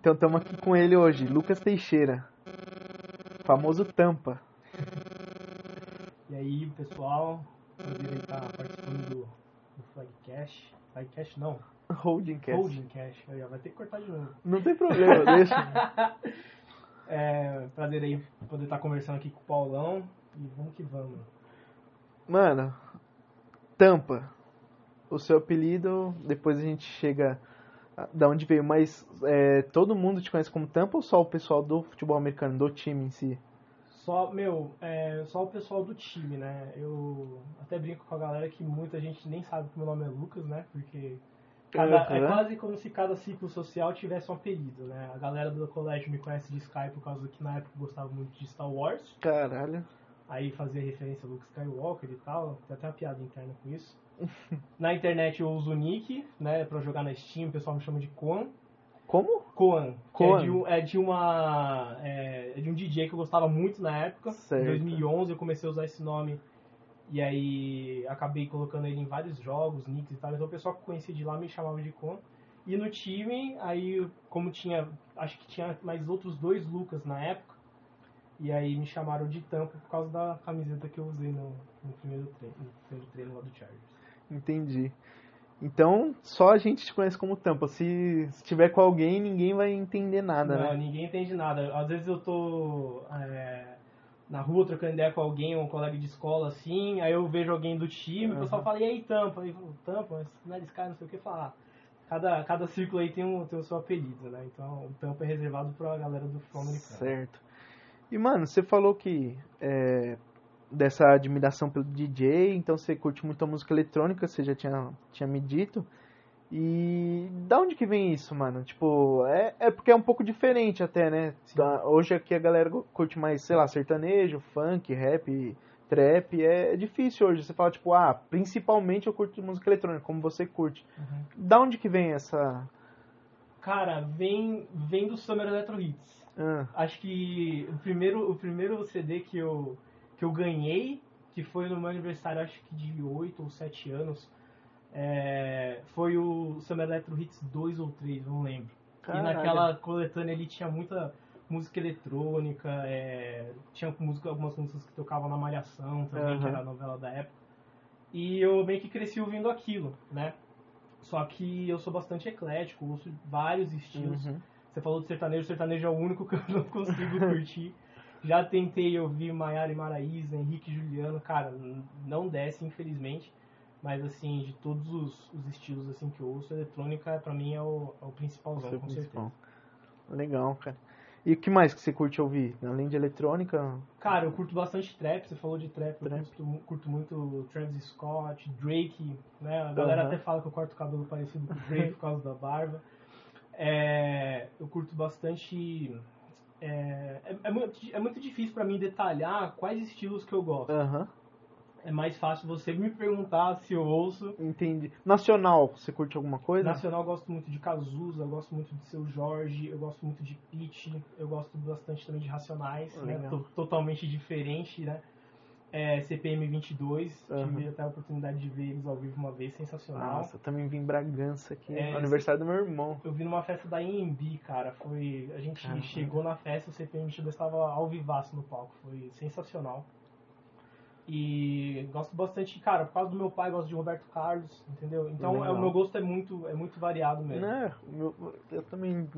Então estamos aqui com ele hoje, Lucas Teixeira, famoso Tampa. E aí, pessoal, prazer em estar participando do, do Flagcast. Flagcast não, Holding Cast. Holding Cast. Aí, vai ter que cortar de novo. Não tem problema, deixa. É, prazer aí poder estar conversando aqui com o Paulão e vamos que vamos. Mano, Tampa, o seu apelido, depois a gente chega da onde veio, mas é, todo mundo te conhece como Tampa ou só o pessoal do futebol americano, do time em si? Só, meu, é, só o pessoal do time, né? Eu até brinco com a galera que muita gente nem sabe que meu nome é Lucas, né? Porque cada- é Aham. quase como se cada ciclo social tivesse um apelido, né? A galera do colégio me conhece de Sky por causa que na época eu gostava muito de Star Wars. Caralho. Aí fazia referência a Luke Skywalker e tal, tem até uma piada interna com isso. Na internet eu uso o Nick, né, pra jogar na Steam, o pessoal me chama de Koan. Como? Koan, que Koan. É, de, um- é de uma é, é de um DJ que eu gostava muito na época. Certo. Em 2011 eu comecei a usar esse nome e aí acabei colocando ele em vários jogos, nicks e tal. Então o pessoal que eu conhecia de lá me chamava de Koan. E no time, aí como tinha, acho que tinha mais outros dois Lucas na época, e aí me chamaram de Tampa por causa da camiseta que eu usei no, no primeiro treino, no primeiro treino lá do Chargers. Entendi. Então, só a gente te conhece como Tampa. Se, se tiver com alguém, ninguém vai entender nada, Não, né? ninguém entende nada. Às vezes eu tô é, na rua trocando ideia com alguém, um colega de escola, assim, aí eu vejo alguém do time, o Uhum. pessoal fala, e aí, Tampa? Aí eu falo, Tampa, mas não é desse cara, não sei o que, falar. Cada, cada círculo aí tem, um, tem o seu apelido, né? Então o Tampa é reservado pra galera do futebol americano. Certo. E, mano, você falou que é, dessa admiração pelo DJ, então você curte muito a música eletrônica, você já tinha, tinha me dito. E da onde que vem isso, mano? Tipo, é, é porque é um pouco diferente até, né? Da- hoje aqui a galera curte mais, sei lá, sertanejo, funk, rap, trap. É, é difícil hoje. Você fala, tipo, ah, principalmente eu curto música eletrônica, como você curte. Uhum. Da onde que vem essa. Cara, vem, vem do Summer Electro Hits. Ah, Acho que o primeiro, o primeiro CD que eu, que eu ganhei, que foi no meu aniversário, acho que de 8 ou 7 anos, é, foi o Summer Electro Hits 2 ou 3, não lembro. Caralho. E naquela coletânea ali tinha muita música eletrônica, é, tinha música, algumas músicas que tocavam na Malhação também, que Aham. era a novela da época. E eu meio que cresci ouvindo aquilo, né? Só que eu sou bastante eclético, ouço vários estilos. uhum. Você falou de sertanejo, sertanejo é o único que eu não consigo curtir. Já tentei ouvir Maiara e Maraísa, Henrique e Juliano, cara, não desce, infelizmente. Mas assim, de todos os, os estilos assim que eu ouço, a eletrônica pra mim é o, é o principalzão, com principal. certeza. Legal, cara. E o que mais que você curte ouvir? Além de eletrônica? Cara, eu curto bastante trap, você falou de trap, eu Trap. curto, mu- curto muito Travis Scott, Drake, né? A galera Aham. até fala que eu corto o cabelo parecido com o Drake por causa da barba. É, eu curto bastante. É, é, é muito, é muito difícil pra mim detalhar quais estilos que eu gosto. Aham. É mais fácil você me perguntar se eu ouço. Entendi. Nacional, você curte alguma coisa? Nacional eu gosto muito de Cazuza, eu gosto muito de Seu Jorge, eu gosto muito de Pitch, eu gosto bastante também de Racionais, né? Totalmente diferente, né? É, CPM 22, Aham. tive até a oportunidade de ver eles ao vivo uma vez, sensacional. Nossa, eu também vim em Bragança aqui, É, aniversário do meu irmão. Eu vi numa festa da IMB, cara, foi... A gente Caramba. chegou na festa, o CPM 22 estava ao vivaço no palco, foi sensacional. E gosto bastante, cara, por causa do meu pai, gosto de Roberto Carlos, entendeu? Então é, o meu gosto é muito, é muito variado mesmo. Né, eu, eu também.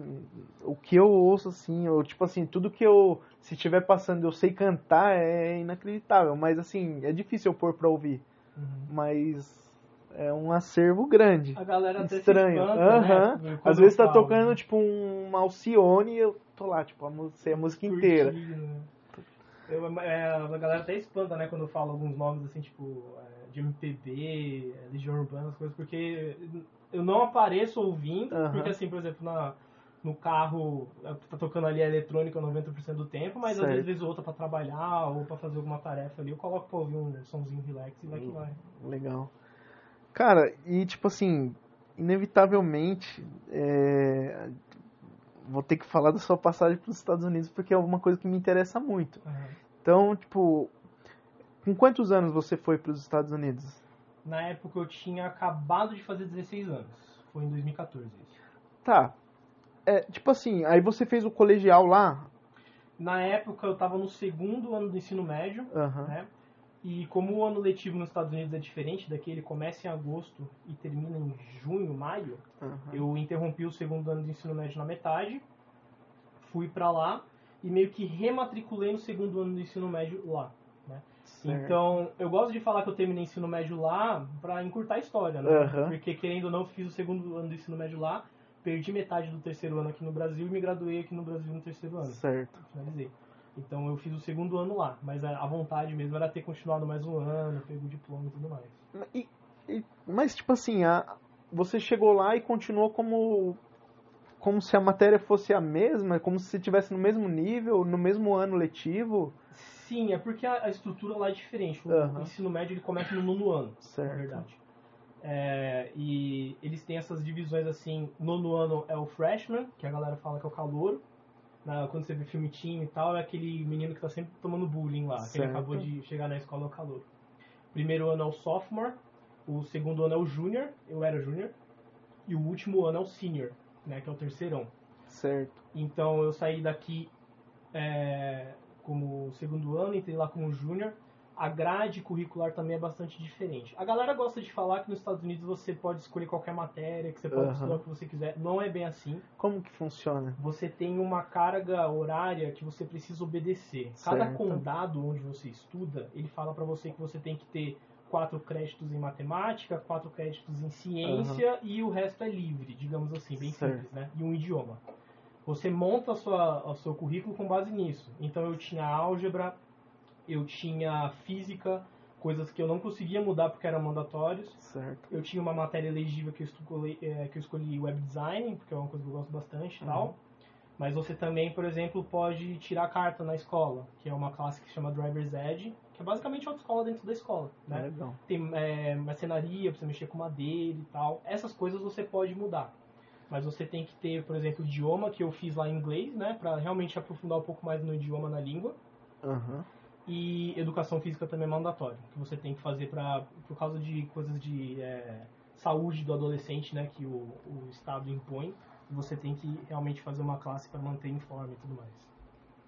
O que eu ouço, assim, eu, tipo assim, tudo que eu. Se estiver passando eu sei cantar é inacreditável. Mas assim, é difícil eu pôr pra ouvir. Uhum. Mas é um acervo grande. A galera Estranho. espanta, Aham. né? Às vezes tá falo, tocando, né? tipo, um Alcione e eu tô lá, tipo, a, sei a música inteira. Curtindo, né? Eu, é, a galera até espanta, né, quando eu falo alguns nomes assim, tipo, é, de MPB, é, Legião Urbana, as coisas, porque eu não apareço ouvindo, Aham. porque assim, por exemplo, na, no carro é, tá tocando ali a eletrônica 90% do tempo, mas Certo. às vezes outra pra trabalhar ou pra fazer alguma tarefa ali, eu coloco pra ouvir um somzinho relax e vai que vai. Legal. Cara, e tipo assim, inevitavelmente, é, vou ter que falar da sua passagem para os Estados Unidos porque é uma coisa que me interessa muito. Aham. Então, tipo, com quantos anos você foi para os Estados Unidos? Na época eu tinha acabado de fazer 16 anos, foi em 2014 isso. Tá. É, tipo assim, aí você fez o colegial lá? Na época eu estava no segundo ano do ensino médio, Aham. né? E como o ano letivo nos Estados Unidos é diferente, daqui ele começa em agosto e termina em junho, maio, aham. eu interrompi o segundo ano do ensino médio na metade, fui pra lá e meio que rematriculei no segundo ano do ensino médio lá. né? Então, eu gosto de falar que eu terminei ensino médio lá pra encurtar a história, né? Aham. Porque querendo ou não, fiz o segundo ano do ensino médio lá, perdi metade do terceiro ano aqui no Brasil e me graduei aqui no Brasil no terceiro ano. Certo. Finalizei. Então eu fiz o segundo ano lá, mas a a vontade mesmo era ter continuado mais um ano, pego o diploma e tudo mais. E- e- mas, tipo assim, a, você chegou lá e continuou como, como se a matéria fosse a mesma, como se estivesse no mesmo nível, no mesmo ano letivo. Sim, é porque a, a estrutura lá é diferente. O Aham. ensino médio ele começa no nono ano, na Certo. verdade. É, e eles têm essas divisões assim, nono ano é o freshman, que a galera fala que é o calouro. Na- quando você vê filme teen e tal, é aquele menino que tá sempre tomando bullying lá, que ele acabou de chegar na escola é o calouro. Primeiro ano é o sophomore, o segundo ano é o junior, eu era junior, e o último ano é o senior, né, que é o terceirão. Certo. Então eu saí daqui é, como segundo ano, entrei lá como júnior. A grade curricular também é bastante diferente. A galera gosta de falar que nos Estados Unidos você pode escolher qualquer matéria, que você pode Aham. estudar o que você quiser. Não é bem assim. Como que funciona? Você tem uma carga horária que você precisa obedecer. Cada Certo. condado onde você estuda, ele fala pra você que você tem que ter quatro créditos em matemática, quatro créditos em ciência e o resto é livre, digamos assim, bem Certo. simples, né? E um idioma. Você monta a sua, o seu currículo com base nisso. Então eu tinha álgebra, eu tinha física, coisas que eu não conseguia mudar porque eram mandatórios. Certo. Eu tinha uma matéria elegível que eu escolhi, é, que eu escolhi web design, porque é uma coisa que eu gosto bastante e Uhum. tal. Mas você também, por exemplo, pode tirar carta na escola, que é uma classe que se chama Driver's Edge, que é basicamente outra escola dentro da escola, né? Legal. Tem é, marcenaria, pra você mexer com madeira e tal. Essas coisas você pode mudar. Mas você tem que ter, por exemplo, o idioma, que eu fiz lá em inglês, né? Pra realmente aprofundar um pouco mais no idioma, na língua. Aham. E educação física também é mandatório, que você tem que fazer pra, por causa de coisas de é, saúde do adolescente, né, que o, o Estado impõe. Você tem que realmente fazer uma classe para manter informe e tudo mais.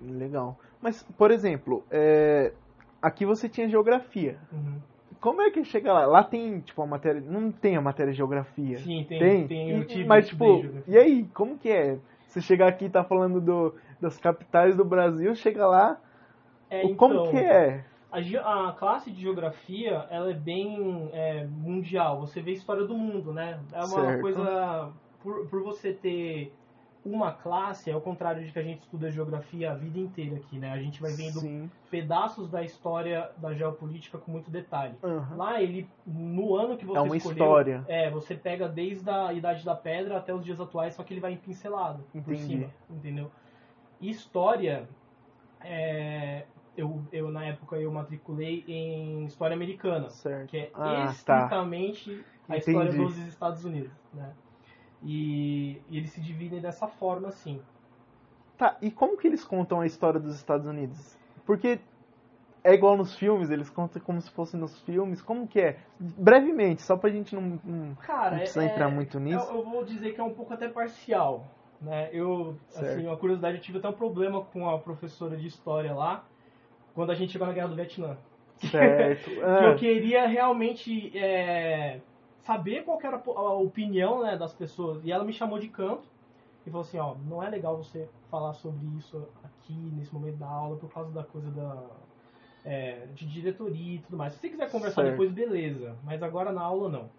Legal. Mas, por exemplo, é, aqui você tinha geografia. Uhum. Como é que chega lá? Lá tem, tipo, a matéria. Não tem a matéria de geografia. Sim, tem, Tem? tem, E- tive mas, estudei tipo, e aí, como que é? Você chegar aqui e tá falando do, das capitais do Brasil, chega lá, É, como então, que é? A, a classe de geografia, ela é bem é, mundial. Você vê a história do mundo, né? É uma Certo. coisa... Por, por você ter uma classe, é o contrário de que a gente estuda geografia a vida inteira aqui, né? A gente vai vendo Sim. pedaços da história da geopolítica com muito detalhe. Aham. Lá, ele, no ano que você É uma escolheu, história. É, você pega desde a Idade da Pedra até os dias atuais, só que ele vai em pincelado por Entendi. cima, entendeu? História, é, eu, eu, na época, eu matriculei em História Americana, Certo. que é Ah, tá. estritamente a história dos Estados Unidos, né? E, e eles se dividem dessa forma, assim. Tá, e como que eles contam a história dos Estados Unidos? Porque é igual nos filmes, eles contam como se fosse nos filmes. Como que é? Brevemente, só pra gente não, não, Cara, não precisar é- entrar muito nisso. Eu, eu vou dizer que é um pouco até parcial, né? Eu, Certo. assim, uma curiosidade, eu tive até um problema com a professora de história lá, quando a gente chegou na Guerra do Vietnã. Certo. Que Ah, eu queria realmente é, saber qual era a opinião né, das pessoas. E ela me chamou de canto e falou assim, ó, não é legal você falar sobre isso aqui, nesse momento da aula, por causa da coisa da... é, de diretoria e tudo mais. Se você quiser conversar Certo. depois, beleza. Mas agora na aula, não.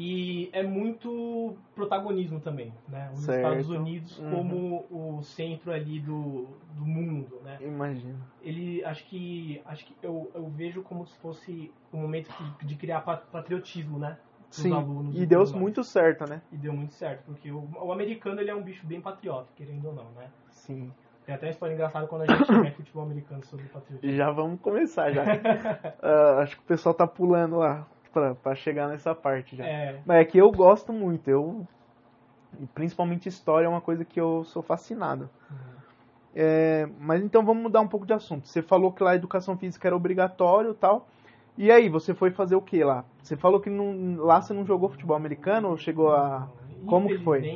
E é muito protagonismo também, né? Os Certo. Estados Unidos Uhum. como o centro ali do, do mundo, né? Imagino. ele acho que acho que eu, eu vejo como se fosse um momento que- de criar pa- patriotismo, né? Dos Sim, alunos e deu muito certo, né? E deu muito certo, porque o, o americano ele é um bicho bem patriota, querendo ou não, né? Sim. Tem até uma história engraçada quando a gente tiver futebol americano sobre patriotismo. Já vamos começar já. Ah, acho que o pessoal tá pulando lá pra, pra chegar nessa parte já. É, Mas é que eu gosto muito, eu. Principalmente história é uma coisa que eu sou fascinado. É, mas então vamos mudar um pouco de assunto. Você falou que lá a educação física era obrigatório e tal. E aí, você foi fazer o que lá? Você falou que não- lá você não jogou futebol americano ou chegou a. Como que foi?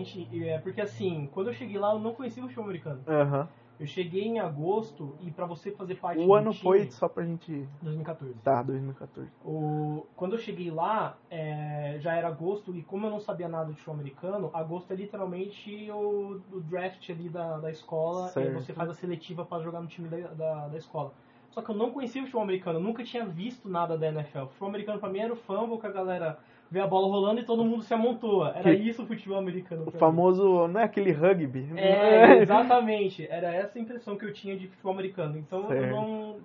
É porque assim, quando eu cheguei lá, eu não conhecia o futebol americano. Aham. Eu cheguei em agosto e pra você fazer parte O do ano time, foi só pra gente. 2014. Tá, 2014. O, quando eu cheguei lá, é, já era agosto, e como eu não sabia nada de futebol americano, agosto é literalmente o, o draft ali da, da escola, e Certo. você faz a seletiva para jogar no time da, da, da escola. Só que eu não conhecia o futebol americano, eu nunca tinha visto nada da NFL. O futebol americano pra mim era o fumble, que a galera vê a bola rolando e todo mundo se amontoa. Era Que- isso o futebol americano. O pra mim. famoso. Não é aquele rugby? É, exatamente. Era essa a impressão que eu tinha de futebol americano. Então eu Certo. não,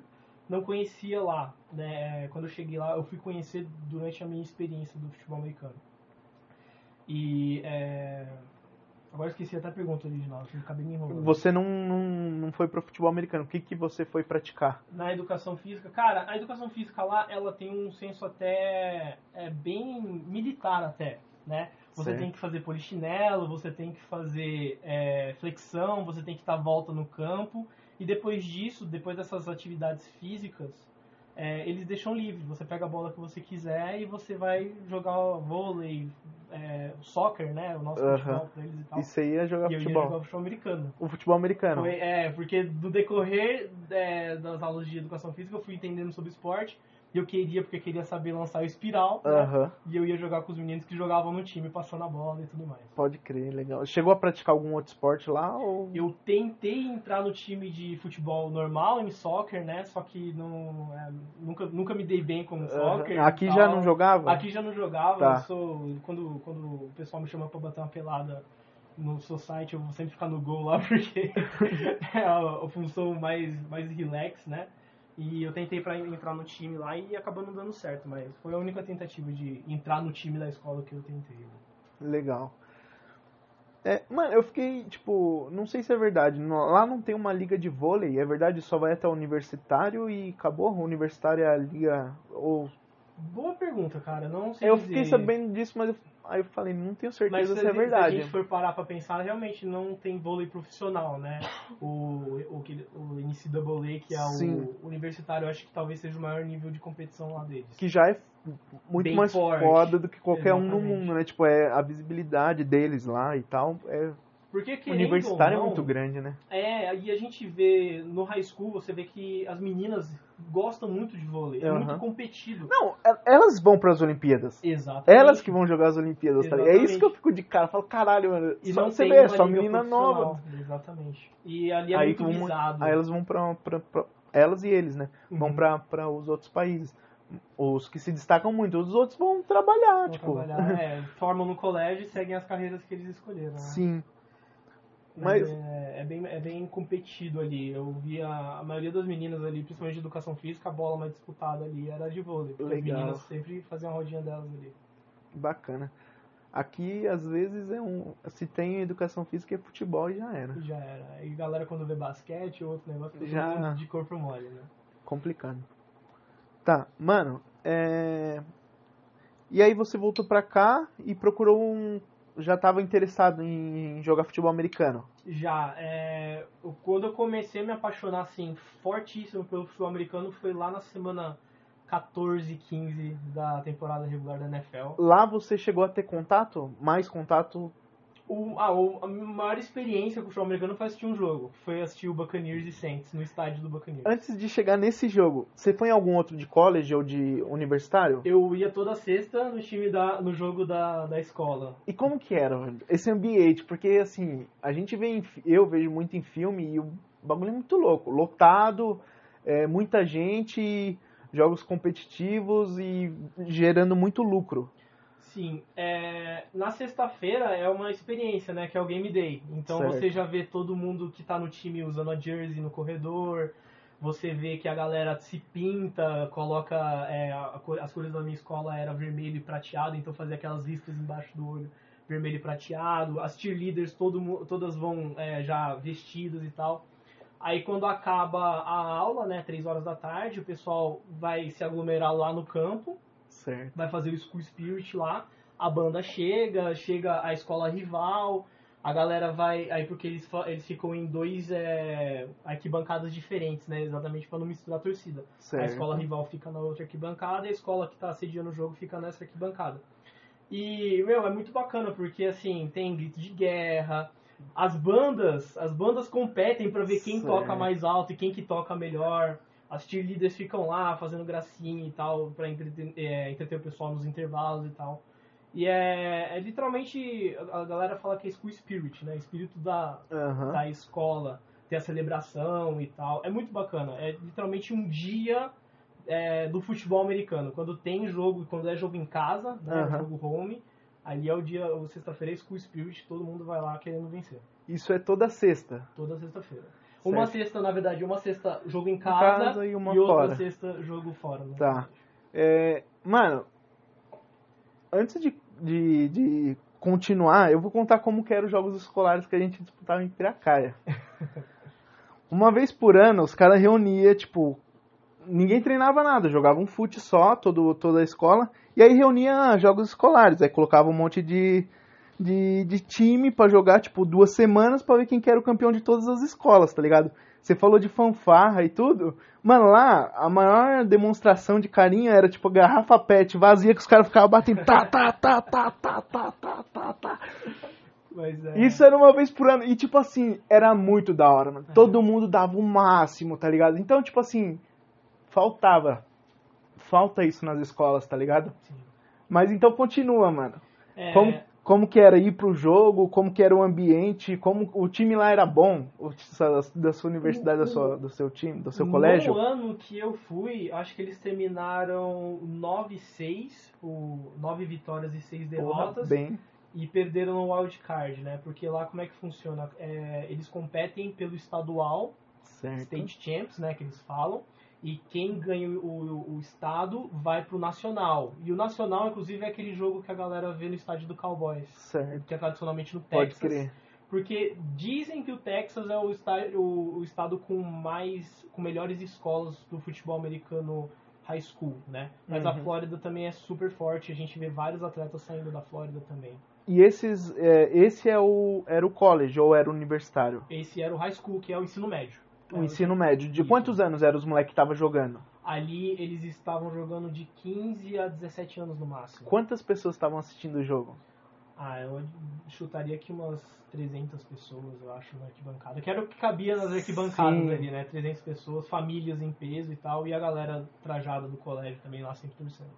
não conhecia lá. Né? Quando eu cheguei lá, eu fui conhecer durante a minha experiência do futebol americano. E é... agora esqueci até a pergunta original, eu acabei me enrolando. Você não, não, não foi pro futebol americano. O que, que você foi praticar? Na educação física, cara, a educação física lá, ela tem um senso até é, bem militar até, né? Você Certo. tem que fazer polichinelo, você tem que fazer é, flexão, você tem que estar volta no campo. E depois disso, depois dessas atividades físicas, é, eles deixam livre. Você pega a bola que você quiser e você vai jogar vôlei, é, soccer, né? O nosso Aham. futebol pra eles e tal. E você ia jogar e eu ia futebol? jogar futebol americano. O futebol americano. Foi- é, porque do decorrer é, das aulas de educação física eu fui entendendo sobre esporte. E eu queria, porque eu queria saber lançar o espiral. né? Aham. E eu ia jogar com os meninos que jogavam no time, passando a bola e tudo mais. Pode crer, legal. Chegou a praticar algum outro esporte lá? Ou... Eu tentei entrar no time de futebol normal, em soccer, né? Só que não, é, nunca, nunca me dei bem com Aham. soccer. Aqui já não jogava? Aqui já não jogava. Tá. Sou, quando, quando o pessoal me chama pra bater uma pelada no society, eu vou sempre ficar no gol lá, porque é a, a função mais, mais relax, né? E eu tentei pra entrar no time lá e acabou não dando certo, mas foi a única tentativa de entrar no time da escola que eu tentei. né? Legal. É, mano, eu fiquei, tipo, não sei se é verdade. Lá não tem uma liga de vôlei, é verdade? Só vai até o universitário e acabou? O universitário é a liga. Ou... Boa pergunta, cara. Não sei Eu dizer. fiquei sabendo disso, mas eu, aí eu falei, não tenho Mas certeza se, se é a- se a verdade. gente for parar pra pensar, realmente não tem vôlei profissional, né? O, o, o NCAA, que é Sim. o universitário, eu acho que talvez seja o maior nível de competição lá deles. Que já é muito Bem mais forte. foda do que qualquer um no Exatamente. mundo, né? Tipo, é a visibilidade deles lá e tal. É, Porque o querendo universitário é não, muito grande, né? É, e a gente vê no high school, você vê que as meninas gostam muito de vôlei. É muito competido. Não, e- elas vão para as Olimpíadas. Exatamente. Elas que vão jogar as Olimpíadas, tá? É isso que eu fico de cara. Eu falo, caralho, mano. E só não você vê, é só menina nova. Exatamente. E ali é aí, muito vão- aí elas vão pra- Elas e eles, né? Vão Uhum. pra, pra os outros países. Os que se destacam muito. Os outros vão trabalhar, Vão tipo. trabalhar, é, formam no colégio e seguem as carreiras que eles escolheram. né? Sim. Mas, Mas- é, é bem, é bem competido ali. Eu vi a, a maioria das meninas ali, principalmente de educação física, a bola mais disputada ali era de vôlei. Porque as Legal. meninas sempre faziam a rodinha delas ali. Bacana. Aqui, às vezes, é um. Se tem educação física, é futebol e já era. Já era. E galera quando vê basquete ou outro negócio, Já- de corpo mole, né? Complicado. Tá, mano, é. E aí você voltou pra cá e procurou um. Já tava interessado em jogar futebol americano. Já, é, quando eu comecei a me apaixonar, assim, fortíssimo pelo futebol americano, foi lá na semana 14, 15 da temporada regular da NFL. Lá você chegou a ter contato? Mais contato? O, a, o- a maior experiência com o futebol americano foi assistir um jogo. Foi assistir o Buccaneers e Saints no estádio do Buccaneers. Antes de chegar nesse jogo, você foi em algum outro de college ou de universitário? Eu ia toda sexta no time da, no jogo da, da escola. E como que era, esse ambiente? Porque, assim, a gente vê, em eu vejo muito em filme e o bagulho é muito louco. Lotado, é, muita gente, jogos competitivos e gerando muito lucro. Sim, é, na sexta-feira é uma experiência, né? Que é o Game Day. Então Certo. você já vê todo mundo que tá no time usando a jersey no corredor. Você vê que a galera se pinta, coloca. é, as cores da minha escola era vermelho e prateado, então fazia aquelas listas embaixo do olho, vermelho e prateado. As cheerleaders todo, todas vão é, já vestidas e tal. Aí quando acaba a aula, né, três horas da tarde, o pessoal vai se aglomerar lá no campo Certo. vai fazer o School Spirit lá, a banda chega, chega a escola rival, a galera vai, aí porque eles, eles ficam em dois é, arquibancadas diferentes, né, exatamente para não misturar a torcida. certo. A escola rival fica na outra arquibancada e a escola que está sediando o jogo fica nessa arquibancada. E, meu, é muito bacana, porque assim, tem grito de guerra, as bandas, as bandas competem pra ver quem Certo. toca mais alto e quem que toca melhor. As cheerleaders ficam lá fazendo gracinha e tal, pra entreter, é, entreter o pessoal nos intervalos e tal. E é, é literalmente, a galera fala que é school spirit, né? Espírito da, Aham. da escola, ter a celebração e tal. É muito bacana. É literalmente um dia é, do futebol americano. Quando tem jogo, quando é jogo em casa, né, Aham. jogo home, ali é o dia, sexta-feira é School Spirit, todo mundo vai lá querendo vencer. Isso é toda sexta. Toda sexta-feira. Uma Certo. sexta, na verdade, uma sexta jogo em casa, casa e uma outra fora. sexta jogo fora. Né? Tá. É, mano, antes de, de, de continuar, eu vou contar como que eram os jogos escolares que a gente disputava em Piracaia. Uma vez por ano, os caras reuniam, tipo, ninguém treinava nada, jogava um fute só, todo, toda a escola, e aí reunia jogos escolares, aí colocava um monte de, de, de time pra jogar, tipo, duas semanas pra ver quem que era o campeão de todas as escolas, tá ligado? Você falou de fanfarra e tudo. Mano, lá, a maior demonstração de carinho era, tipo, garrafa pet vazia que os caras ficavam batendo tá, tá, tá, tá, tá, tá, tá, tá, tá. É, Isso era uma vez por ano. E, tipo assim, era muito da hora, mano. Todo mundo dava o máximo, tá ligado? Então, tipo assim, faltava. Falta isso nas escolas, tá ligado? Sim. Mas então continua, mano. é, Como, como que era ir pro jogo, como que era o ambiente, como o time lá era bom, o, da sua universidade, da sua, do seu time, do seu colégio? No ano que eu fui, acho que eles terminaram 9-6, o 9 vitórias e 6 Porra, derrotas. bem. e perderam no wild card, né? Porque lá como é que funciona? É, eles competem pelo estadual, Certo. state champs, né? Que eles falam. E quem ganha o, o, o estado vai pro nacional. E o nacional, inclusive, é aquele jogo que a galera vê no estádio do Cowboys, Certo. que é tradicionalmente no Pode Texas. crer. Porque dizem que o Texas é o, o- o estado com mais, com melhores escolas do futebol americano high school, né? Mas a Uhum. Flórida também é super forte. A gente vê vários atletas saindo da Flórida também. E esses, é, esse é o, era o college ou era o universitário? Esse era o high school, que é o ensino médio. O ensino médio. De quantos anos eram os moleques que estavam jogando? Ali eles estavam jogando de 15 a 17 anos no máximo. Quantas pessoas estavam assistindo o jogo? Ah, eu chutaria que umas 300 pessoas, eu acho, na arquibancada. Que era o que cabia nas arquibancadas Sim. ali, né? 300 pessoas, famílias em peso e tal, e a galera trajada do colégio também lá sempre torcendo.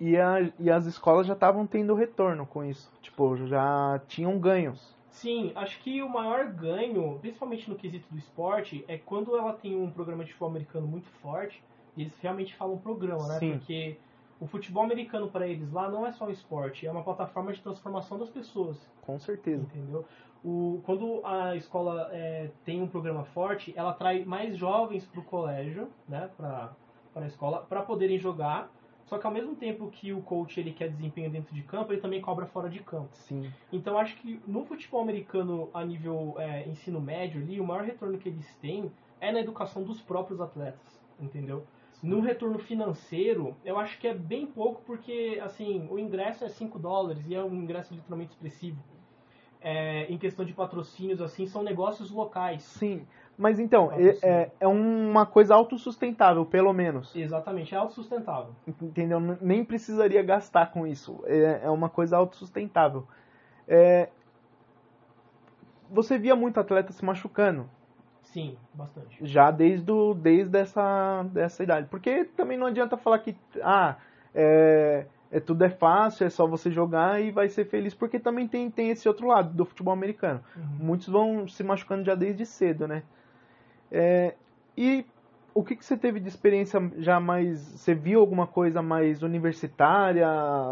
E, a, e as escolas já estavam tendo retorno com isso. Tipo, já tinham ganhos. Sim, acho que o maior ganho, principalmente no quesito do esporte, é quando ela tem um programa de futebol americano muito forte, e eles realmente falam programa, né? Sim. Porque o futebol americano para eles lá não é só um esporte, é uma plataforma de transformação das pessoas. Com certeza. Entendeu? O, quando a escola é, tem um programa forte, ela atrai mais jovens para o colégio, né, para a escola, para poderem jogar. Só que ao mesmo tempo que o coach ele quer desempenho dentro de campo, ele também cobra fora de campo. Sim. Então acho que no futebol americano a nível é, ensino médio ali, o maior retorno que eles têm é na educação dos próprios atletas, entendeu? No retorno financeiro, eu acho que é bem pouco porque assim o ingresso é 5 dólares e é um ingresso literalmente expressivo. É, em questão de patrocínios assim, são negócios locais. Sim. Mas então, é, é, é uma coisa autossustentável, pelo menos. Exatamente, é autossustentável. Entendeu? Nem precisaria gastar com isso. É, é uma coisa autossustentável. É, você via muito atleta se machucando. Sim, bastante. já desde, o, desde essa, dessa idade. Porque também não adianta falar que ah, é, é, tudo é fácil, é só você jogar e vai ser feliz, porque também tem, tem esse outro lado do futebol americano. Uhum. Muitos vão se machucando já desde cedo, né? É, e o que, que você teve de experiência já mais. Você viu alguma coisa mais universitária?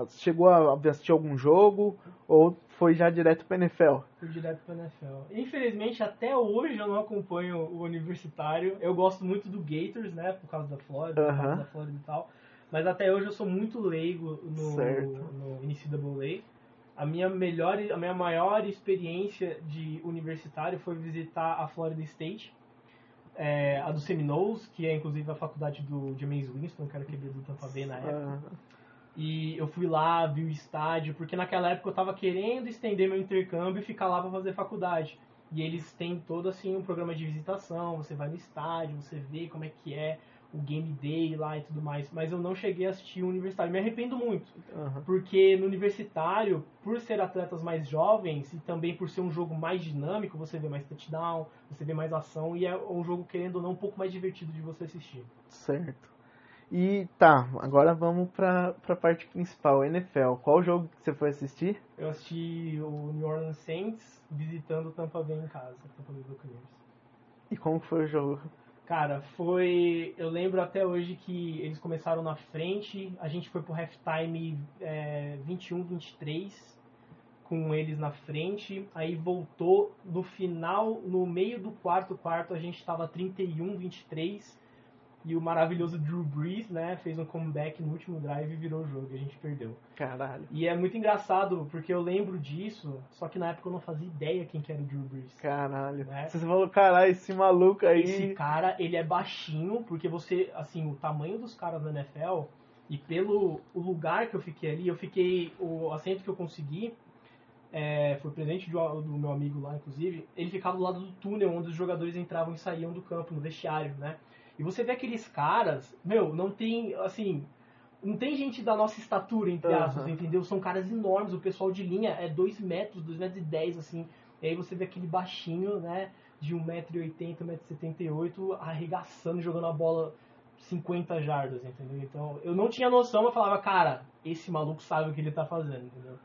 Chegou a assistir algum jogo? Ou foi já direto para NFL? Fui direto pra NFL. Infelizmente, até hoje eu não acompanho o universitário. Eu gosto muito do Gators, né? Por causa da Flórida, por Aham. causa da Flórida e tal. Mas até hoje eu sou muito leigo no, Certo. no NCAA. A minha melhor, a minha maior experiência de universitário foi visitar a Florida State, é, a do Seminoles, que é inclusive a faculdade do James Winston, que era aquele do Tampa Bay na época. Ah, E eu fui lá, vi o estádio, porque naquela época eu tava querendo estender meu intercâmbio e ficar lá para fazer faculdade. E eles têm todo assim um programa de visitação, você vai no estádio, você vê como é que é o Game Day lá e tudo mais, mas eu não cheguei a assistir o Universitário. Me arrependo muito, Aham. porque no Universitário, por ser atletas mais jovens e também por ser um jogo mais dinâmico, você vê mais touchdown, você vê mais ação e é um jogo, querendo ou não, um pouco mais divertido de você assistir. Certo. E tá, agora vamos pra, pra parte principal, NFL. Qual jogo que você foi assistir? Eu assisti o New Orleans Saints visitando o Tampa Bay em casa, Tampa Bay Buccaneers. E como foi o jogo? Cara, foi. Eu lembro até hoje que eles começaram na frente, a gente foi pro halftime é, 21-23, com eles na frente, aí voltou no final, no meio do quarto quarto, a gente tava 31-23, e o maravilhoso Drew Brees, né, fez um comeback no último drive e virou o jogo, e a gente perdeu. Caralho. E é muito engraçado, porque eu lembro disso, só que na época eu não fazia ideia quem que era o Drew Brees. Caralho. Né? Você falou, caralho, esse maluco aí. Esse cara, ele é baixinho, porque você, assim, o tamanho dos caras da NFL e pelo o lugar que eu fiquei ali, eu fiquei, o assento que eu consegui, é, foi presente do, do meu amigo lá, inclusive, ele ficava do lado do túnel onde os jogadores entravam e saíam do campo, no vestiário, né? E você vê aqueles caras, meu, não tem, assim, não tem gente da nossa estatura, entre aspas, entendeu? São caras enormes, o pessoal de linha é 2 metros, 2 metros e 10, assim. E aí você vê aquele baixinho, né, de 1,80m, 1,78m, arregaçando, jogando a bola 50 jardas, entendeu? Então, eu não tinha noção, eu falava, cara, esse maluco sabe o que ele tá fazendo, entendeu?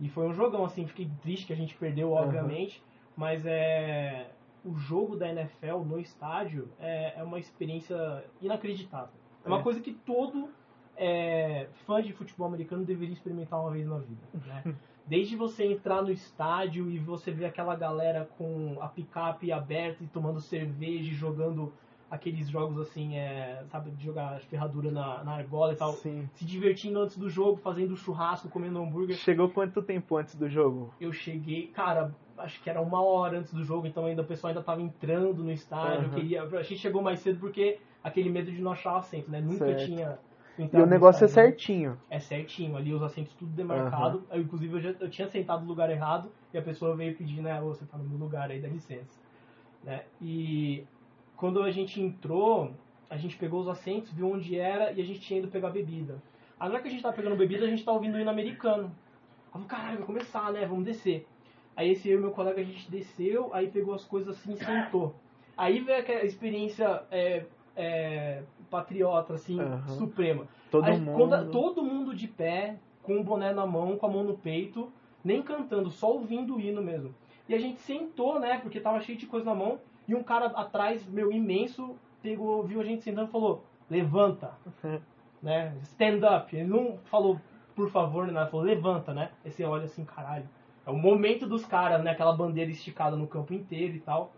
E foi um jogão, assim, fiquei triste que a gente perdeu, obviamente, mas é... O jogo da NFL no estádio é, é uma experiência inacreditável. É uma É. coisa que todo é, fã de futebol americano deveria experimentar uma vez na vida, né? Desde você entrar no estádio e você ver aquela galera com a picape aberta e tomando cerveja e jogando aqueles jogos assim, é, sabe, de jogar ferradura na, na argola e tal. Sim. Se divertindo antes do jogo, fazendo churrasco, comendo hambúrguer. Chegou quanto tempo antes do jogo? Eu cheguei, cara, acho que era uma hora antes do jogo, então ainda o pessoal ainda tava entrando no estádio. Aham. Queria, a gente chegou mais cedo porque aquele medo de não achar assento, né? Nunca Certo. tinha. E o negócio é estádio, né? certinho. É certinho, ali os assentos tudo demarcado. Eu, inclusive, eu, já, eu tinha sentado no lugar errado e a pessoa veio pedir, né, "Ô, você tá no meu lugar aí, dá licença. Né? E quando a gente entrou, a gente pegou os assentos, viu onde era e a gente tinha ido pegar bebida. Aí na hora que a gente tava pegando bebida, a gente tava ouvindo o hino americano. Eu falei, caralho, vai começar, né, vamos descer. Aí esse eu e meu colega, a gente desceu, aí pegou as coisas assim e sentou. Aí veio aquela experiência é, é, patriota, assim, Aham. suprema. Todo Aí, mundo. quando- todo mundo de pé, com o boné na mão, com a mão no peito, nem cantando, só ouvindo o hino mesmo. E a gente sentou, né, porque tava cheio de coisa na mão, e um cara atrás, meu, imenso, pegou, viu a gente sentando e falou, levanta, né, stand up. Ele não falou, por favor, nada, falou, levanta, né. Aí você olha assim, caralho, é o momento dos caras, né, aquela bandeira esticada no campo inteiro e tal.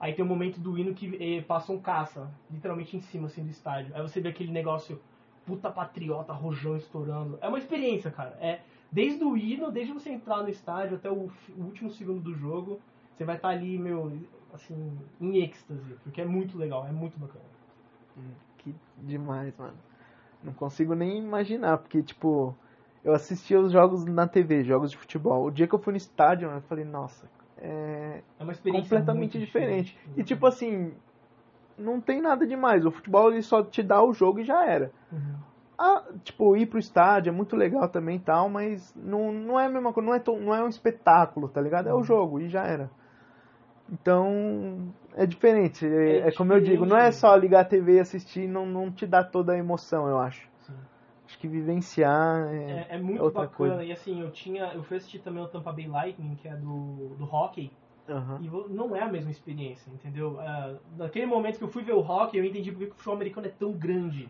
Aí tem o momento do hino que eh, passa um caça, literalmente em cima, assim, do estádio. Aí você vê aquele negócio puta patriota, rojão estourando. É uma experiência, cara. É desde o hino, desde você entrar no estádio até o, último segundo do jogo, você vai estar ali, meu, assim, em êxtase, porque é muito legal, é muito bacana. Que demais, mano. Não consigo nem imaginar, porque, tipo, eu assistia os jogos na TV, jogos de futebol. O dia que eu fui no estádio, eu falei, nossa, é É uma experiência completamente muito diferente. E, tipo assim, não tem nada demais. O futebol, ele só te dá o jogo e já era. Uhum. Ah, tipo, ir pro estádio é muito legal também e tal, mas não, não é a mesma coisa, não é, tão- não é um espetáculo, tá ligado? É o Uhum. jogo e já era. Então, é diferente. É, É é como eu digo, não é diferente. só ligar a TV e assistir, não, não te dá toda a emoção, eu acho. Acho que vivenciar é, É, é muito outra bacana. coisa. E assim, eu tinha. Eu fui assistir também o Tampa Bay Lightning, que é do, do hockey. Aham. E não é a mesma experiência, entendeu? Ah, naquele momento que eu fui ver o hockey, eu entendi porque que o futebol americano é tão grande